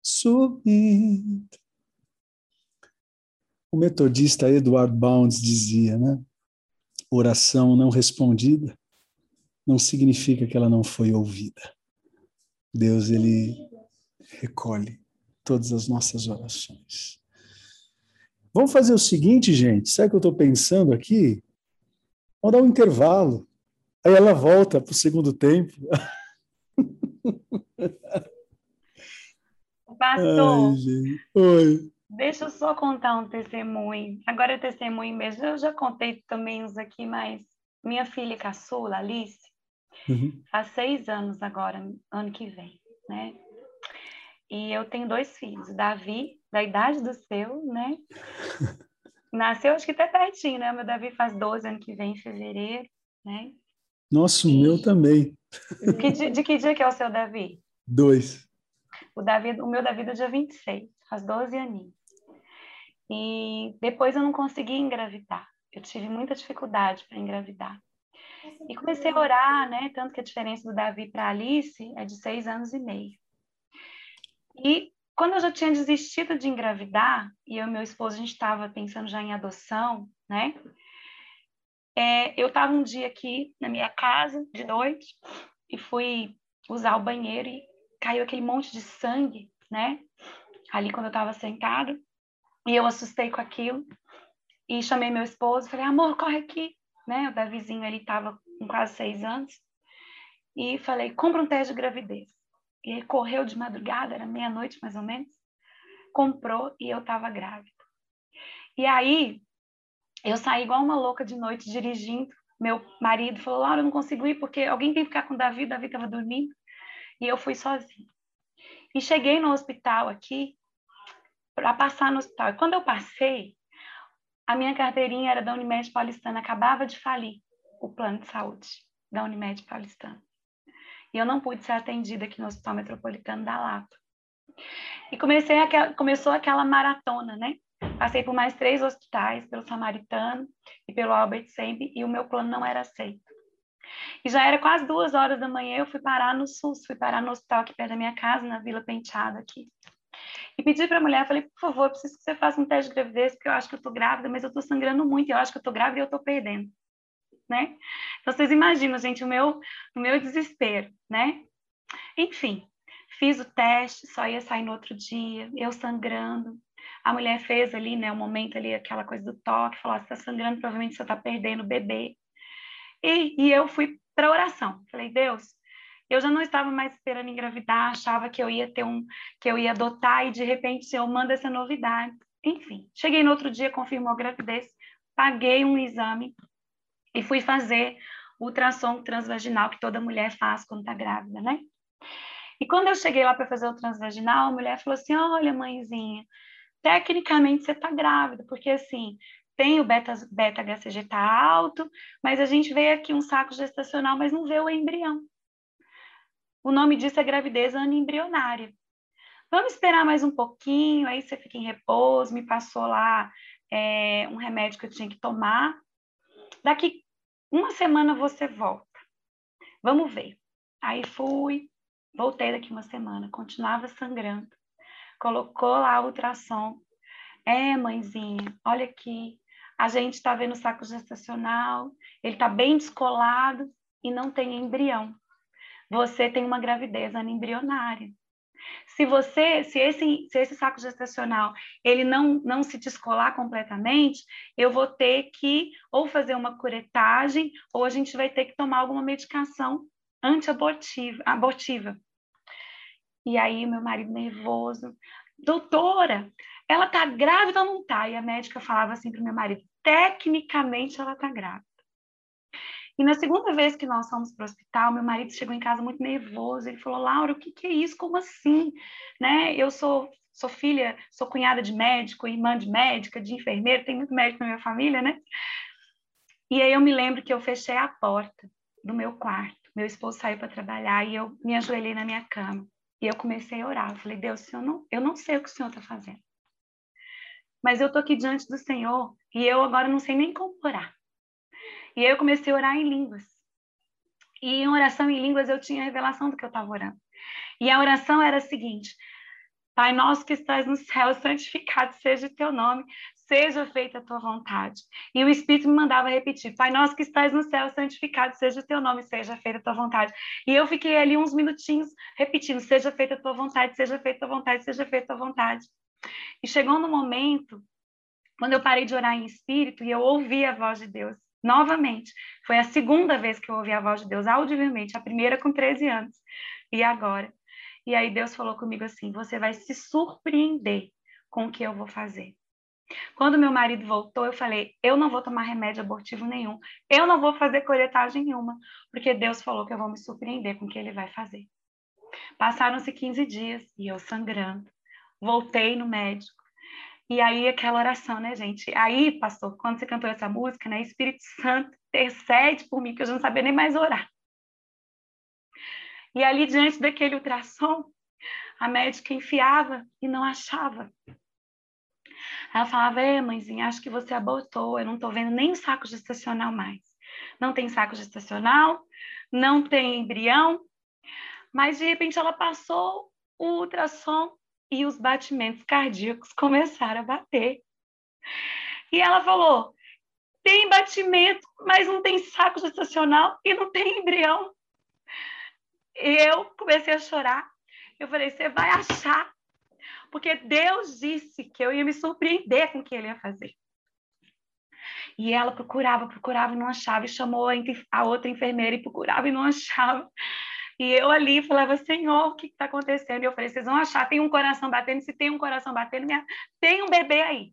subindo. O metodista Edward Bounds dizia, né? Oração não respondida não significa que ela não foi ouvida. Deus ele recolhe todas as nossas orações. Vamos fazer o seguinte, gente. Sabe o que eu estou pensando aqui? Vamos dar um intervalo. Aí ela volta para o segundo tempo. Pastor, Ai, Oi. Deixa eu só contar um testemunho. Agora é testemunho mesmo. Eu já contei também uns aqui, mas minha filha caçula, Alice, uhum. faz seis anos agora, ano que vem, né? E eu tenho dois filhos, Davi, da idade do seu, né? Nasceu, acho que até pertinho, né? Meu Davi faz 12 ano que vem, em fevereiro, né? Nossa, o meu também. Que, de, de, que dia que é o seu Davi? Dois. O, Davi, o meu Davi é do dia 26, faz 12 aninhos. E depois eu não consegui engravidar. Eu tive muita dificuldade para engravidar. E comecei a orar, né? Tanto que a diferença do Davi para Alice é de seis anos e meio. E quando eu já tinha desistido de engravidar, e eu e meu esposo, a gente estava pensando já em adoção, né? É, eu estava um dia aqui na minha casa, de noite, e fui usar o banheiro e caiu aquele monte de sangue, né? Ali quando eu estava sentada. E eu assustei com aquilo. E chamei meu esposo, falei, amor, corre aqui. Né? O Davizinho, ele estava com quase seis anos. E falei, compra um teste de gravidez. E ele correu de madrugada, era meia-noite mais ou menos, comprou e eu estava grávida. E aí, eu saí igual uma louca de noite dirigindo. Meu marido falou: Laura, eu não consigo ir porque alguém tem que ficar com o Davi. O Davi estava dormindo. E eu fui sozinha. E cheguei no hospital aqui para passar no hospital. E quando eu passei, a minha carteirinha era da Unimed Paulistana, acabava de falir o plano de saúde da Unimed Paulistana e eu não pude ser atendida aqui no Hospital Metropolitano da Lapa. E comecei aquela, começou aquela maratona, né? Passei por mais três hospitais, pelo Samaritano e pelo Albert Sembe, e o meu plano não era aceito. E já era quase duas horas da manhã, eu fui parar no SUS, fui parar no hospital aqui perto da minha casa, na Vila Penteado aqui. E pedi para a mulher, falei, por favor, preciso que você faça um teste de gravidez, porque eu acho que eu estou grávida, mas eu estou sangrando muito, eu acho que eu estou grávida e eu estou perdendo né? Então vocês imaginam, gente, o meu, o meu desespero, né? Enfim, fiz o teste, só ia sair no outro dia, eu sangrando. A mulher fez ali, né, o um momento ali, aquela coisa do toque, falou: você está sangrando, provavelmente você está perdendo o bebê. E, e eu fui para oração. Falei, Deus, eu já não estava mais esperando engravidar, achava que eu ia ter um, que eu ia adotar e de repente o Senhor manda essa novidade. Enfim, cheguei no outro dia, confirmou a gravidez, paguei um exame e fui fazer o ultrassom transvaginal que toda mulher faz quando está grávida, né? E quando eu cheguei lá para fazer o transvaginal, a mulher falou assim: Olha, mãezinha, tecnicamente você está grávida, porque assim, tem o beta-HCG beta tá alto, mas a gente vê aqui um saco gestacional, mas não vê o embrião. O nome disso é gravidez anembrionária. Vamos esperar mais um pouquinho, aí você fica em repouso. Me passou lá é, um remédio que eu tinha que tomar. Daqui uma semana você volta. Vamos ver. Aí fui, voltei daqui uma semana, continuava sangrando. Colocou lá o ultrassom. É, mãezinha, olha aqui. A gente está vendo o saco gestacional, ele está bem descolado e não tem embrião. Você tem uma gravidez anembrionária. Se você, se esse, se esse saco gestacional ele não, não se descolar completamente, eu vou ter que ou fazer uma curetagem ou a gente vai ter que tomar alguma medicação antiabortiva. Abortiva. E aí meu marido nervoso, doutora, ela tá grávida ou não tá? E a médica falava assim para meu marido, tecnicamente ela tá grávida. E na segunda vez que nós fomos para o hospital, meu marido chegou em casa muito nervoso. Ele falou: Laura, o que, que é isso? Como assim? Né? Eu sou, sou filha, sou cunhada de médico, irmã de médica, de enfermeiro, tem muito médico na minha família, né? E aí eu me lembro que eu fechei a porta do meu quarto. Meu esposo saiu para trabalhar e eu me ajoelhei na minha cama. E eu comecei a orar. Eu falei: Deus, eu não, eu não sei o que o Senhor está fazendo. Mas eu estou aqui diante do Senhor e eu agora não sei nem como orar. E aí eu comecei a orar em línguas. E em oração em línguas eu tinha a revelação do que eu estava orando. E a oração era a seguinte: Pai nosso que estás no céu, santificado seja o teu nome, seja feita a tua vontade. E o Espírito me mandava repetir: Pai nosso que estás no céu, santificado seja o teu nome, seja feita a tua vontade. E eu fiquei ali uns minutinhos repetindo: Seja feita a tua vontade, seja feita a tua vontade, seja feita a tua vontade. E chegou no momento, quando eu parei de orar em espírito e eu ouvi a voz de Deus novamente. Foi a segunda vez que eu ouvi a voz de Deus audivelmente, a primeira com 13 anos. E agora? E aí Deus falou comigo assim: você vai se surpreender com o que eu vou fazer. Quando meu marido voltou, eu falei: eu não vou tomar remédio abortivo nenhum, eu não vou fazer coletagem nenhuma, porque Deus falou que eu vou me surpreender com o que ele vai fazer. Passaram-se 15 dias e eu sangrando. Voltei no médico. E aí aquela oração, né, gente? Aí, pastor, quando você cantou essa música, né, Espírito Santo intercede por mim, que eu já não sabia nem mais orar. E ali diante daquele ultrassom, a médica enfiava e não achava. Ela falava: "É, mãezinha, acho que você abortou, eu não estou vendo nem o saco gestacional mais. Não tem saco gestacional, não tem embrião". Mas de repente ela passou o ultrassom e os batimentos cardíacos começaram a bater. E ela falou: tem batimento, mas não tem saco gestacional e não tem embrião. Eu comecei a chorar. Eu falei: você vai achar, porque Deus disse que eu ia me surpreender com o que ele ia fazer. E ela procurava, procurava e não achava, e chamou a outra enfermeira e procurava e não achava. E eu ali falava, Senhor, o que está acontecendo? E eu falei, vocês vão achar, tem um coração batendo, se tem um coração batendo, minha... tem um bebê aí.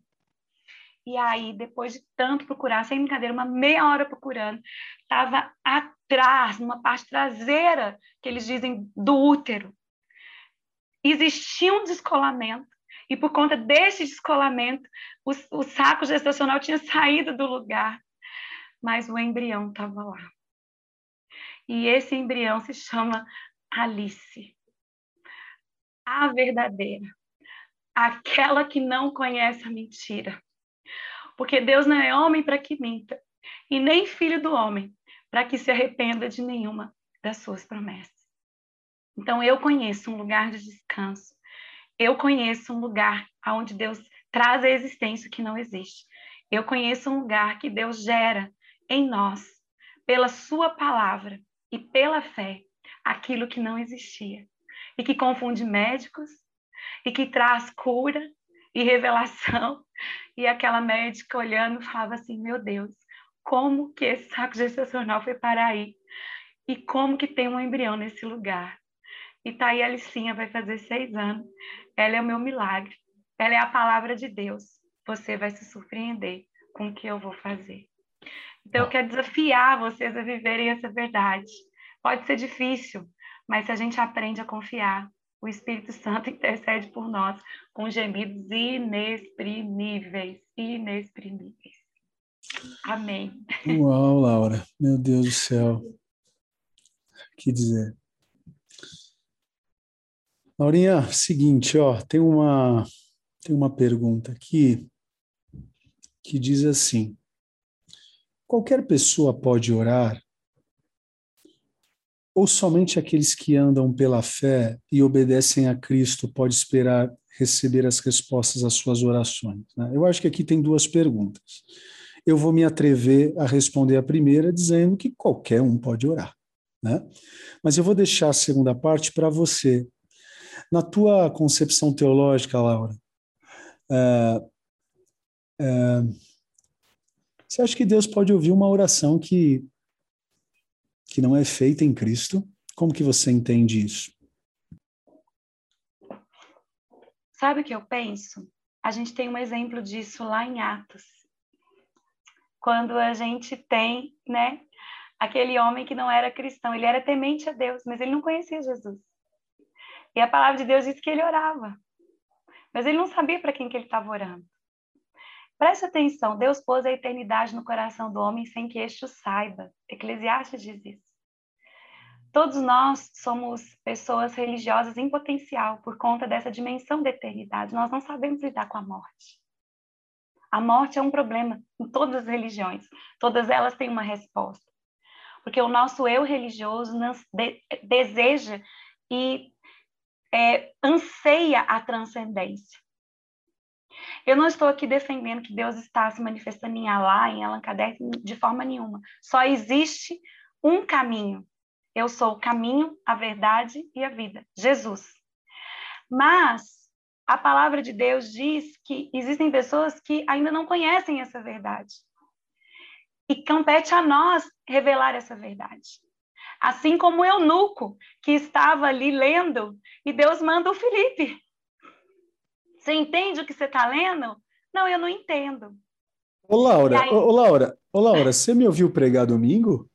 E aí, depois de tanto procurar, sem brincadeira, uma meia hora procurando, estava atrás, numa parte traseira, que eles dizem, do útero. Existia um descolamento, e por conta desse descolamento, o, o saco gestacional tinha saído do lugar, mas o embrião estava lá. E esse embrião se chama Alice, a verdadeira, aquela que não conhece a mentira. Porque Deus não é homem para que minta, e nem filho do homem para que se arrependa de nenhuma das suas promessas. Então eu conheço um lugar de descanso. Eu conheço um lugar onde Deus traz a existência que não existe. Eu conheço um lugar que Deus gera em nós pela sua palavra e pela fé aquilo que não existia e que confunde médicos e que traz cura e revelação. E aquela médica olhando falava assim: Meu Deus, como que esse saco gestacional foi para aí? E como que tem um embrião nesse lugar? E tá aí a Alicinha, vai fazer seis anos. Ela é o meu milagre. Ela é a palavra de Deus. Você vai se surpreender com o que eu vou fazer. Então, eu quero desafiar vocês a viverem essa verdade. Pode ser difícil, mas se a gente aprende a confiar, o Espírito Santo intercede por nós com gemidos inexprimíveis, inexprimíveis. Amém. Uau, Laura, meu Deus do céu. que dizer? Laurinha, seguinte, ó, tem uma tem uma pergunta aqui que diz assim: Qualquer pessoa pode orar? Ou somente aqueles que andam pela fé e obedecem a Cristo pode esperar receber as respostas às suas orações? Né? Eu acho que aqui tem duas perguntas. Eu vou me atrever a responder a primeira dizendo que qualquer um pode orar. Né? Mas eu vou deixar a segunda parte para você. Na tua concepção teológica, Laura, é, é, você acha que Deus pode ouvir uma oração que, que não é feita em Cristo? Como que você entende isso? Sabe o que eu penso? A gente tem um exemplo disso lá em Atos. Quando a gente tem, né, aquele homem que não era cristão. Ele era temente a Deus, mas ele não conhecia Jesus. E a palavra de Deus diz que ele orava, mas ele não sabia para quem que ele estava orando. Preste atenção, Deus pôs a eternidade no coração do homem sem que este o saiba. Eclesiastes diz isso. Todos nós somos pessoas religiosas em potencial por conta dessa dimensão da eternidade. Nós não sabemos lidar com a morte. A morte é um problema em todas as religiões. Todas elas têm uma resposta. Porque o nosso eu religioso deseja e é, anseia a transcendência. Eu não estou aqui defendendo que Deus está se manifestando em Alá, em Allan Kardec, de forma nenhuma. Só existe um caminho. Eu sou o caminho, a verdade e a vida. Jesus. Mas a palavra de Deus diz que existem pessoas que ainda não conhecem essa verdade. E compete a nós revelar essa verdade. Assim como o eunuco, que estava ali lendo, e Deus manda o Felipe. Você entende o que você está lendo? Não, eu não entendo. Ô, Laura, aí... ô, Laura, ô, Laura, você me ouviu pregar domingo?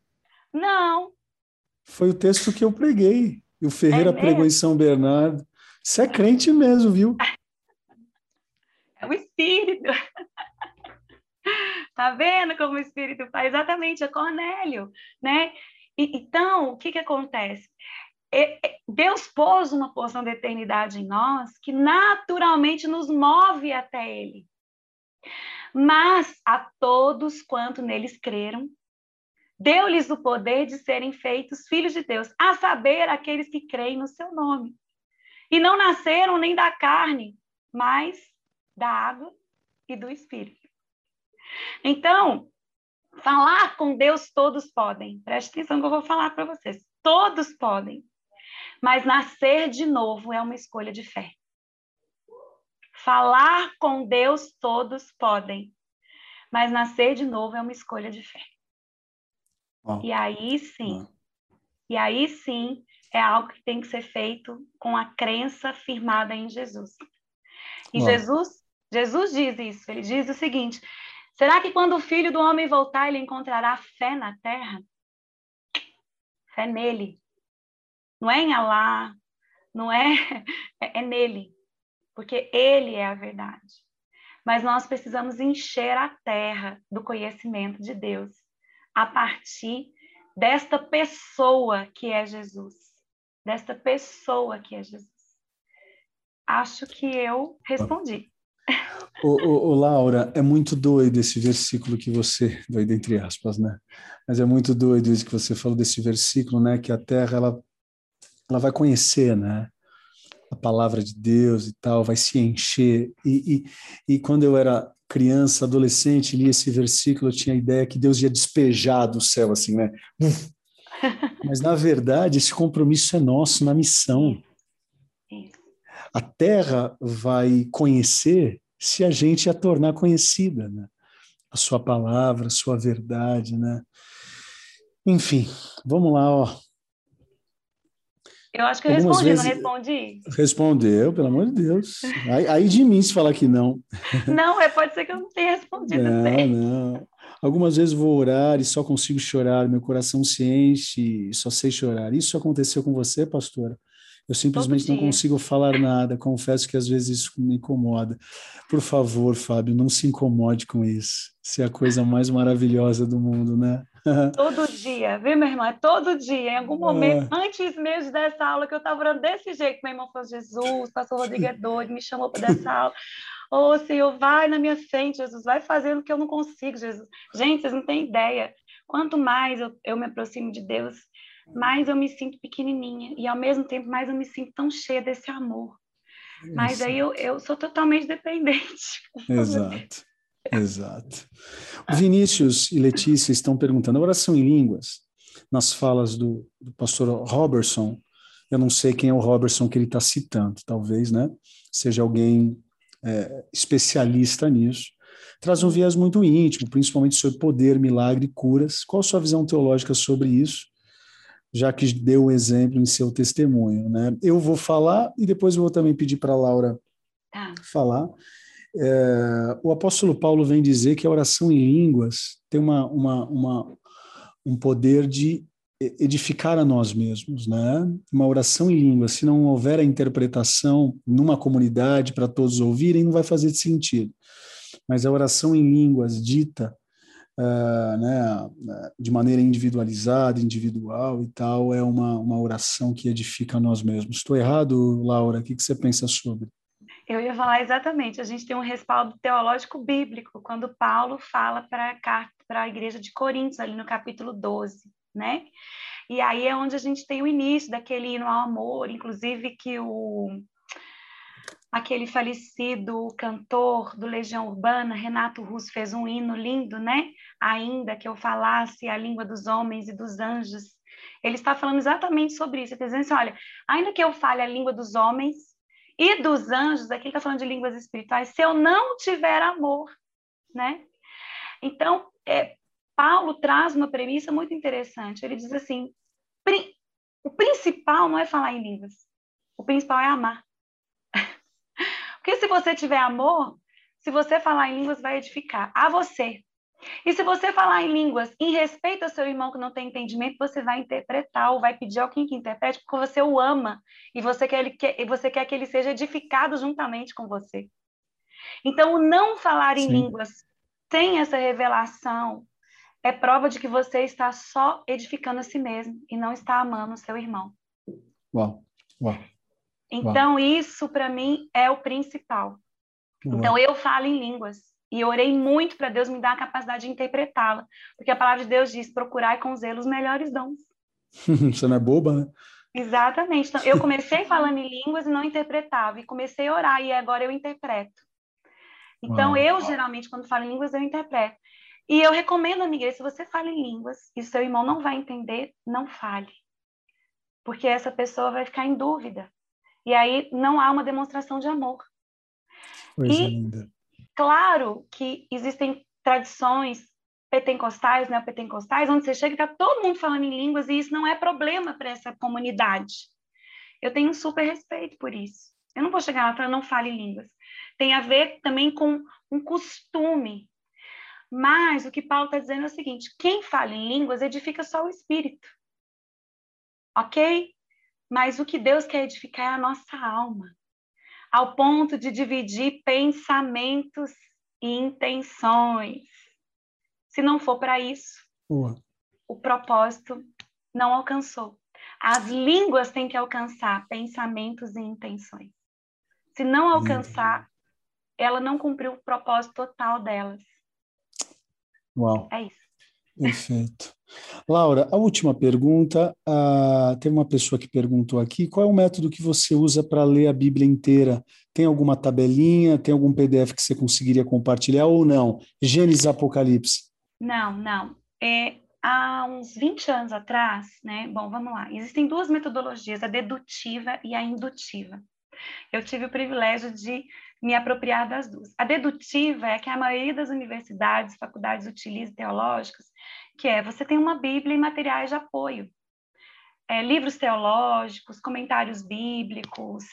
Não. Foi o texto que eu preguei. E o Ferreira é pregou em São Bernardo. Você é crente mesmo, viu? É o Espírito. Tá vendo como o Espírito faz? Exatamente, é Cornélio, né? E, então, o que, que acontece? Deus pôs uma porção de eternidade em nós que naturalmente nos move até Ele. Mas a todos quanto neles creram, deu-lhes o poder de serem feitos filhos de Deus, a saber, aqueles que creem no seu nome. E não nasceram nem da carne, mas da água e do Espírito. Então, falar com Deus todos podem. Preste atenção que eu vou falar para vocês. Todos podem. Mas nascer de novo é uma escolha de fé. Falar com Deus todos podem, mas nascer de novo é uma escolha de fé. Oh. E aí sim, oh. e aí sim é algo que tem que ser feito com a crença firmada em Jesus. E oh. Jesus, Jesus diz isso, ele diz o seguinte: será que quando o filho do homem voltar, ele encontrará fé na terra? Fé nele, não é em Alá, não é, é, é nele, porque ele é a verdade. Mas nós precisamos encher a terra do conhecimento de Deus a partir desta pessoa que é Jesus, desta pessoa que é Jesus. Acho que eu respondi. O, Laura, é muito doido esse versículo que você, doido entre aspas, né? Mas é muito doido isso que você falou desse versículo, né? Que a terra ela ela vai conhecer, né? A palavra de Deus e tal, vai se encher. E, e, e quando eu era criança, adolescente, li esse versículo, eu tinha a ideia que Deus ia despejar do céu, assim, né? Mas, na verdade, esse compromisso é nosso na missão. A terra vai conhecer se a gente a tornar conhecida, né? A sua palavra, a sua verdade, né? Enfim, vamos lá, ó. Eu acho que eu respondi, vezes... não respondi? Respondeu, pelo amor de Deus. Aí, aí, de mim se falar que não. Não, é, pode ser que eu não tenha respondido não. Não, Algumas vezes vou orar e só consigo chorar, meu coração se enche e só sei chorar. Isso aconteceu com você, pastora? Eu simplesmente não consigo falar nada, confesso que às vezes isso me incomoda. Por favor, Fábio, não se incomode com isso. Isso é a coisa mais maravilhosa do mundo, né? Todo dia, viu, meu irmão? É todo dia. Em algum momento, é. antes mesmo dessa aula, que eu estava orando desse jeito, meu irmão falou: Jesus, pastor Rodrigo é doido, me chamou para dessa aula. Ô, oh, Senhor, vai na minha frente, Jesus, vai fazendo o que eu não consigo, Jesus. Gente, vocês não têm ideia. Quanto mais eu, eu me aproximo de Deus, mais eu me sinto pequenininha. E, ao mesmo tempo, mais eu me sinto tão cheia desse amor. Mas aí eu, eu sou totalmente dependente. Exato. Exato. O Vinícius e Letícia estão perguntando a oração em línguas, nas falas do, do pastor Robertson. Eu não sei quem é o Robertson que ele está citando, talvez, né? Seja alguém é, especialista nisso. Traz um viés muito íntimo, principalmente sobre poder, milagre e curas. Qual a sua visão teológica sobre isso? Já que deu o exemplo em seu testemunho, né? Eu vou falar e depois eu vou também pedir para a Laura tá. falar. É, o apóstolo Paulo vem dizer que a oração em línguas tem uma, uma, uma, um poder de edificar a nós mesmos, né? Uma oração em língua, se não houver a interpretação numa comunidade para todos ouvirem, não vai fazer sentido. Mas a oração em línguas dita uh, né, de maneira individualizada, individual e tal, é uma, uma oração que edifica a nós mesmos. Estou errado, Laura? O que, que você pensa sobre? Eu ia falar exatamente. A gente tem um respaldo teológico bíblico quando Paulo fala para a igreja de Coríntios, ali no capítulo 12 né? E aí é onde a gente tem o início daquele hino ao amor, inclusive que o aquele falecido cantor do Legião Urbana, Renato Russo, fez um hino lindo, né? Ainda que eu falasse a língua dos homens e dos anjos. Ele está falando exatamente sobre isso. Ele está dizendo assim, olha, ainda que eu fale a língua dos homens e dos anjos, aqui está falando de línguas espirituais, se eu não tiver amor, né? Então, é, Paulo traz uma premissa muito interessante. Ele diz assim: o principal não é falar em línguas, o principal é amar. Porque se você tiver amor, se você falar em línguas, vai edificar a você. E se você falar em línguas em respeito ao seu irmão que não tem entendimento, você vai interpretar ou vai pedir alguém que interprete porque você o ama e você quer, ele, quer, você quer que ele seja edificado juntamente com você. Então, o não falar em Sim. línguas sem essa revelação, é prova de que você está só edificando a si mesmo e não está amando o seu irmão. Uau, uau. Então, uau. isso para mim é o principal. Uau. Então, eu falo em línguas e orei muito para Deus me dar a capacidade de interpretá-la, porque a palavra de Deus diz: procurar com zelo os melhores dons. Você não é boba, né? Exatamente. Então, eu comecei falando em línguas e não interpretava, e comecei a orar, e agora eu interpreto. Então, eu geralmente, quando falo em línguas, eu interpreto. E eu recomendo, amiga, se você fala em línguas e seu irmão não vai entender, não fale. Porque essa pessoa vai ficar em dúvida. E aí não há uma demonstração de amor. Coisa e, linda. Claro que existem tradições pentecostais, né, pentecostais, onde você chega e está todo mundo falando em línguas e isso não é problema para essa comunidade. Eu tenho um super respeito por isso. Eu não vou chegar lá e falar, não fale línguas. Tem a ver também com um costume mas o que Paulo está dizendo é o seguinte: quem fala em línguas edifica só o espírito. Ok? Mas o que Deus quer edificar é a nossa alma, ao ponto de dividir pensamentos e intenções. Se não for para isso, o propósito não alcançou. As línguas têm que alcançar pensamentos e intenções. Se não alcançar, ela não cumpriu o propósito total delas. Uau. É isso. Perfeito. Laura, a última pergunta. Tem uma pessoa que perguntou aqui: qual é o método que você usa para ler a Bíblia inteira? Tem alguma tabelinha? Tem algum PDF que você conseguiria compartilhar ou não? Gênesis Apocalipse? Não, não. É, há uns 20 anos atrás, né? Bom, vamos lá. Existem duas metodologias, a dedutiva e a indutiva. Eu tive o privilégio de me apropriar das duas. A dedutiva é que a maioria das universidades, faculdades utilizam teológicas, que é você tem uma Bíblia e materiais de apoio. É, livros teológicos, comentários bíblicos,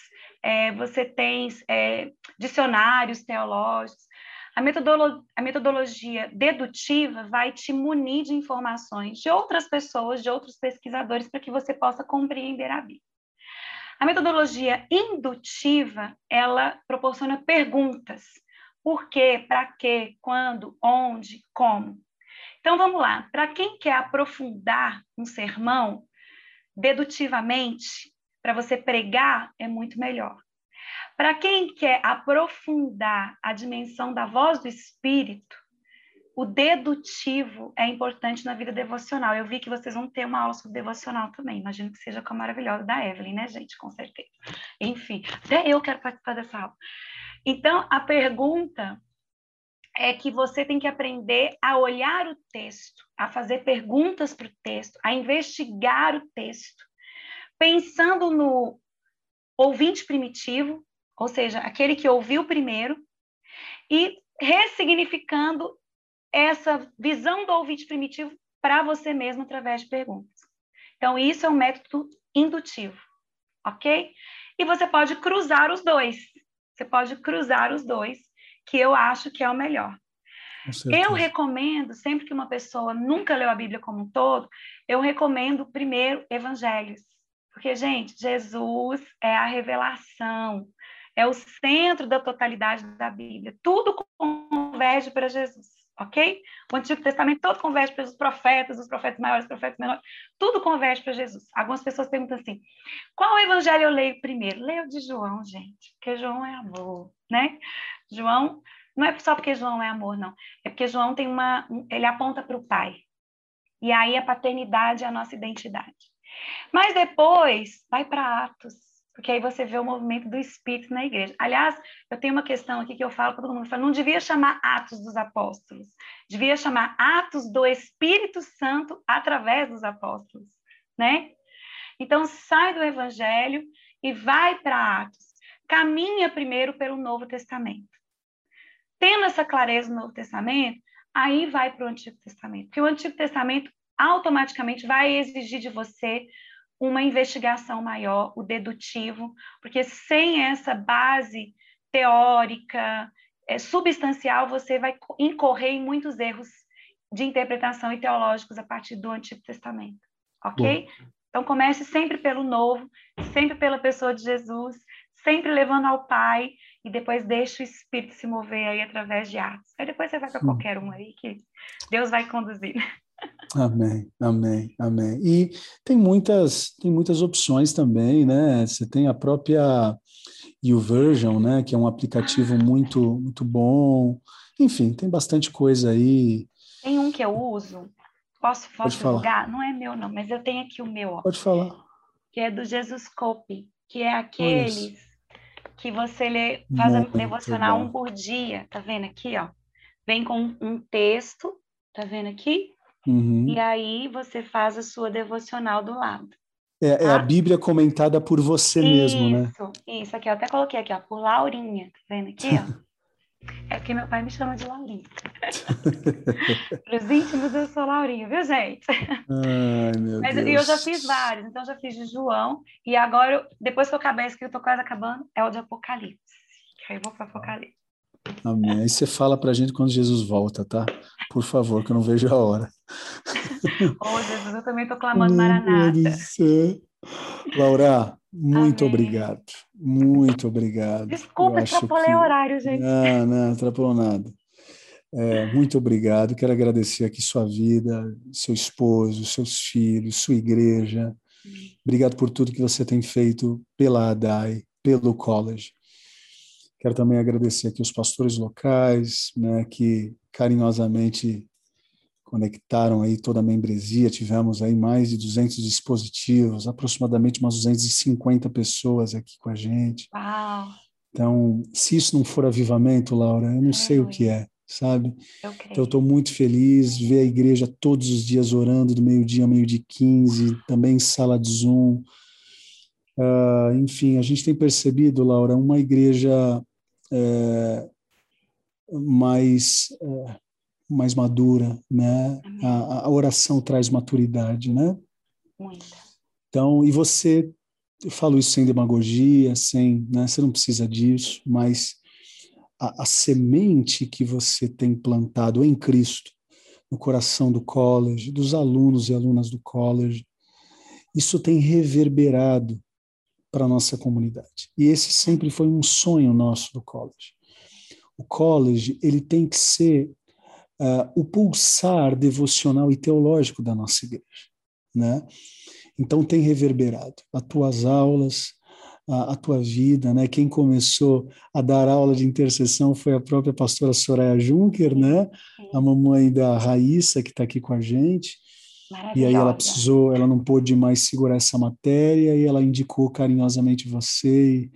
é, você tem é, dicionários teológicos. A, metodolo a metodologia dedutiva vai te munir de informações de outras pessoas, de outros pesquisadores, para que você possa compreender a Bíblia. A metodologia indutiva, ela proporciona perguntas. Por quê, para quê, quando, onde, como. Então vamos lá, para quem quer aprofundar um sermão dedutivamente, para você pregar é muito melhor. Para quem quer aprofundar a dimensão da voz do espírito, o dedutivo é importante na vida devocional. Eu vi que vocês vão ter uma aula sobre devocional também. Imagino que seja com a maravilhosa da Evelyn, né, gente? Com certeza. Enfim, até eu quero participar dessa aula. Então, a pergunta é que você tem que aprender a olhar o texto, a fazer perguntas para o texto, a investigar o texto, pensando no ouvinte primitivo, ou seja, aquele que ouviu primeiro, e ressignificando essa visão do ouvinte primitivo para você mesmo através de perguntas. Então, isso é um método indutivo, ok? E você pode cruzar os dois. Você pode cruzar os dois, que eu acho que é o melhor. Eu recomendo, sempre que uma pessoa nunca leu a Bíblia como um todo, eu recomendo primeiro evangelhos. Porque, gente, Jesus é a revelação, é o centro da totalidade da Bíblia. Tudo converge para Jesus ok? O Antigo Testamento todo converge para os profetas, os profetas maiores, os profetas menores, tudo converge para Jesus. Algumas pessoas perguntam assim: qual evangelho eu leio primeiro? Leio de João, gente, porque João é amor, né? João não é só porque João é amor, não. É porque João tem uma, ele aponta para o Pai. E aí a paternidade é a nossa identidade. Mas depois vai para Atos porque aí você vê o movimento do Espírito na igreja. Aliás, eu tenho uma questão aqui que eu falo para todo mundo, eu falo, não devia chamar Atos dos Apóstolos, devia chamar Atos do Espírito Santo através dos apóstolos, né? Então, sai do Evangelho e vai para Atos. Caminha primeiro pelo Novo Testamento. Tendo essa clareza no Novo Testamento, aí vai para o Antigo Testamento. Porque o Antigo Testamento automaticamente vai exigir de você uma investigação maior, o dedutivo, porque sem essa base teórica, é, substancial, você vai incorrer em muitos erros de interpretação e teológicos a partir do Antigo Testamento, ok? Bom. Então comece sempre pelo Novo, sempre pela pessoa de Jesus, sempre levando ao Pai e depois deixa o Espírito se mover aí através de atos. Aí depois você vai para qualquer um aí que Deus vai conduzir. Amém, amém, amém. E tem muitas, tem muitas opções também, né? Você tem a própria YouVersion, né? Que é um aplicativo muito, muito bom. Enfim, tem bastante coisa aí. Tem um que eu uso. Posso, posso divulgar? Não é meu, não, mas eu tenho aqui o meu. Ó, Pode falar. Que é do Jesus Cope, que é aqueles que você lê, faz a devocional um por dia. Tá vendo aqui, ó? Vem com um texto, tá vendo aqui? Uhum. E aí você faz a sua devocional do lado. É, é a tá? Bíblia comentada por você isso, mesmo, né? Isso, isso aqui eu até coloquei aqui, ó, por Laurinha, tá vendo aqui, ó? é porque meu pai me chama de Laurinha. Para os íntimos eu sou Laurinha, viu, gente? Ai, meu Mas, Deus. E eu já fiz vários, então já fiz de João, e agora, depois que eu acabar esse que eu tô quase acabando, é o de Apocalipse. Que aí eu vou para Apocalipse. Amém. Aí você fala para a gente quando Jesus volta, tá? Por favor, que eu não vejo a hora. oh, Jesus, eu também estou clamando Maranata. Laura, muito Amém. obrigado. Muito obrigado. Desculpa, extrapolei que... o horário, gente. Não, não, atrapalhou nada. É, muito obrigado. Quero agradecer aqui sua vida, seu esposo, seus filhos, sua igreja. Obrigado por tudo que você tem feito pela ADAI, pelo college. Quero também agradecer aqui os pastores locais, né, que carinhosamente conectaram aí toda a membresia. Tivemos aí mais de 200 dispositivos, aproximadamente umas 250 pessoas aqui com a gente. Uau! Então, se isso não for avivamento, Laura, eu não é, sei o que é, sabe? Eu então, eu estou muito feliz ver a igreja todos os dias orando, do meio-dia ao meio-dia 15, também em sala de Zoom. Uh, enfim, a gente tem percebido, Laura, uma igreja é, mais, é, mais madura, né? A, a, oração traz maturidade, né? Muito. Então, e você, eu falo isso sem demagogia, sem, né? Você não precisa disso, mas a, a semente que você tem plantado em Cristo, no coração do college, dos alunos e alunas do college, isso tem reverberado para a nossa comunidade. E esse sempre foi um sonho nosso do college. O college ele tem que ser uh, o pulsar devocional e teológico da nossa igreja, né? Então tem reverberado as tuas aulas, a, a, tua vida, né? Quem começou a dar aula de intercessão foi a própria pastora Soraya Juncker, né? A mamãe da Raíssa que está aqui com a gente. E aí ela precisou, ela não pôde mais segurar essa matéria e ela indicou carinhosamente você e,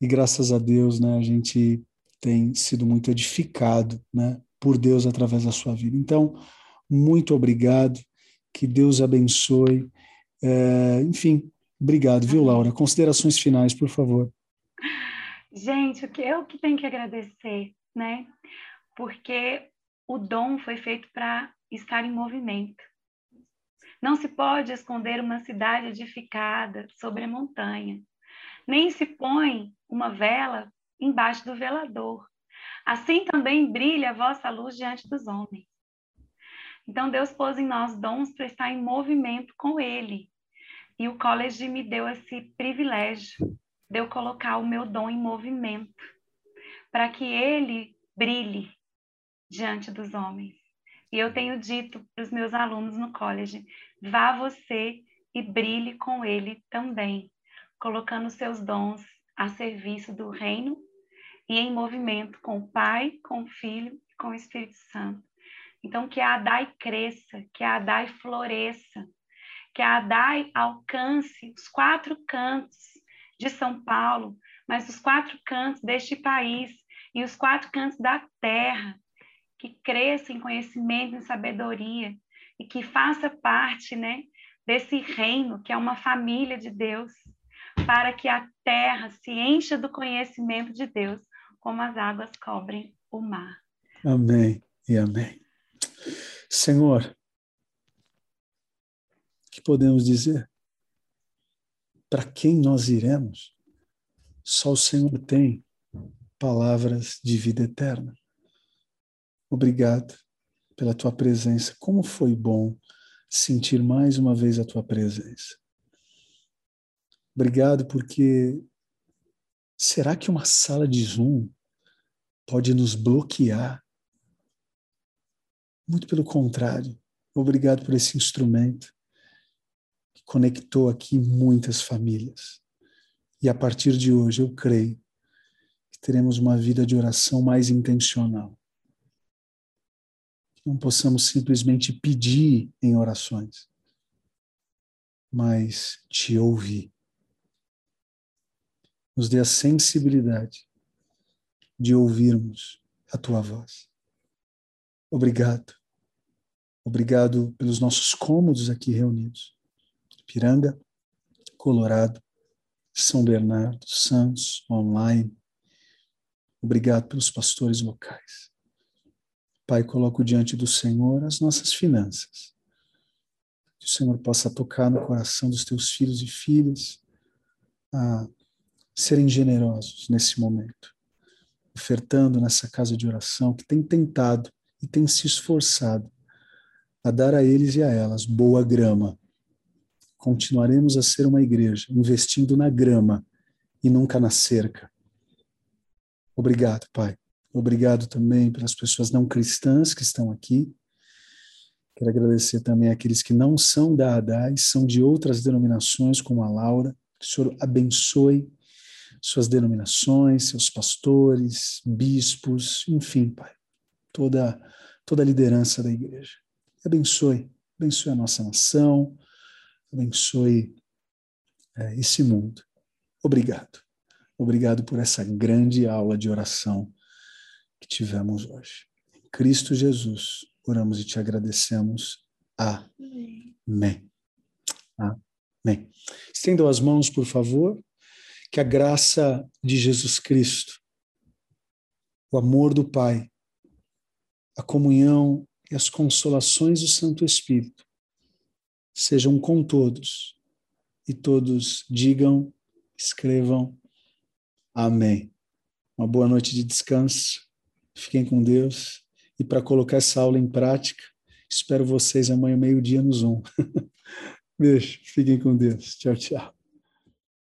e graças a Deus, né, a gente tem sido muito edificado, né, por Deus através da sua vida. Então, muito obrigado, que Deus abençoe. É, enfim, obrigado, viu, Laura? Considerações finais, por favor. Gente, o que eu que tenho que agradecer, né? Porque o dom foi feito para estar em movimento. Não se pode esconder uma cidade edificada sobre a montanha, nem se põe uma vela embaixo do velador. Assim também brilha a vossa luz diante dos homens. Então, Deus pôs em nós dons para estar em movimento com Ele. E o college me deu esse privilégio de eu colocar o meu dom em movimento, para que ele brilhe diante dos homens. E eu tenho dito para os meus alunos no college: vá você e brilhe com ele também, colocando seus dons a serviço do reino e em movimento com o Pai, com o Filho e com o Espírito Santo. Então, que a Adai cresça, que a Adai floresça, que a Adai alcance os quatro cantos de São Paulo, mas os quatro cantos deste país e os quatro cantos da terra, que cresça em conhecimento, em sabedoria e que faça parte, né, desse reino que é uma família de Deus, para que a terra se encha do conhecimento de Deus, como as águas cobrem o mar. Amém e amém. Senhor, o que podemos dizer? Para quem nós iremos? Só o Senhor tem palavras de vida eterna. Obrigado pela tua presença. Como foi bom sentir mais uma vez a tua presença. Obrigado porque será que uma sala de Zoom pode nos bloquear? Muito pelo contrário. Obrigado por esse instrumento que conectou aqui muitas famílias. E a partir de hoje eu creio que teremos uma vida de oração mais intencional não possamos simplesmente pedir em orações, mas te ouvir. Nos dê a sensibilidade de ouvirmos a tua voz. Obrigado. Obrigado pelos nossos cômodos aqui reunidos. Piranga, Colorado, São Bernardo, Santos, online. Obrigado pelos pastores locais. Pai, coloco diante do Senhor as nossas finanças. Que o Senhor possa tocar no coração dos teus filhos e filhas a serem generosos nesse momento, ofertando nessa casa de oração que tem tentado e tem se esforçado a dar a eles e a elas boa grama. Continuaremos a ser uma igreja investindo na grama e nunca na cerca. Obrigado, Pai Obrigado também pelas pessoas não cristãs que estão aqui. Quero agradecer também àqueles que não são da ADAI, são de outras denominações, como a Laura. Que o Senhor abençoe suas denominações, seus pastores, bispos, enfim, Pai, toda, toda a liderança da igreja. Abençoe, abençoe a nossa nação, abençoe é, esse mundo. Obrigado. Obrigado por essa grande aula de oração que tivemos hoje. Em Cristo Jesus, oramos e te agradecemos. Amém. Amém. Estendam as mãos, por favor. Que a graça de Jesus Cristo, o amor do Pai, a comunhão e as consolações do Santo Espírito sejam com todos e todos digam, escrevam Amém. Uma boa noite de descanso Fiquem com Deus. E para colocar essa aula em prática, espero vocês amanhã, meio-dia, no Zoom. Beijo. Fiquem com Deus. Tchau, tchau.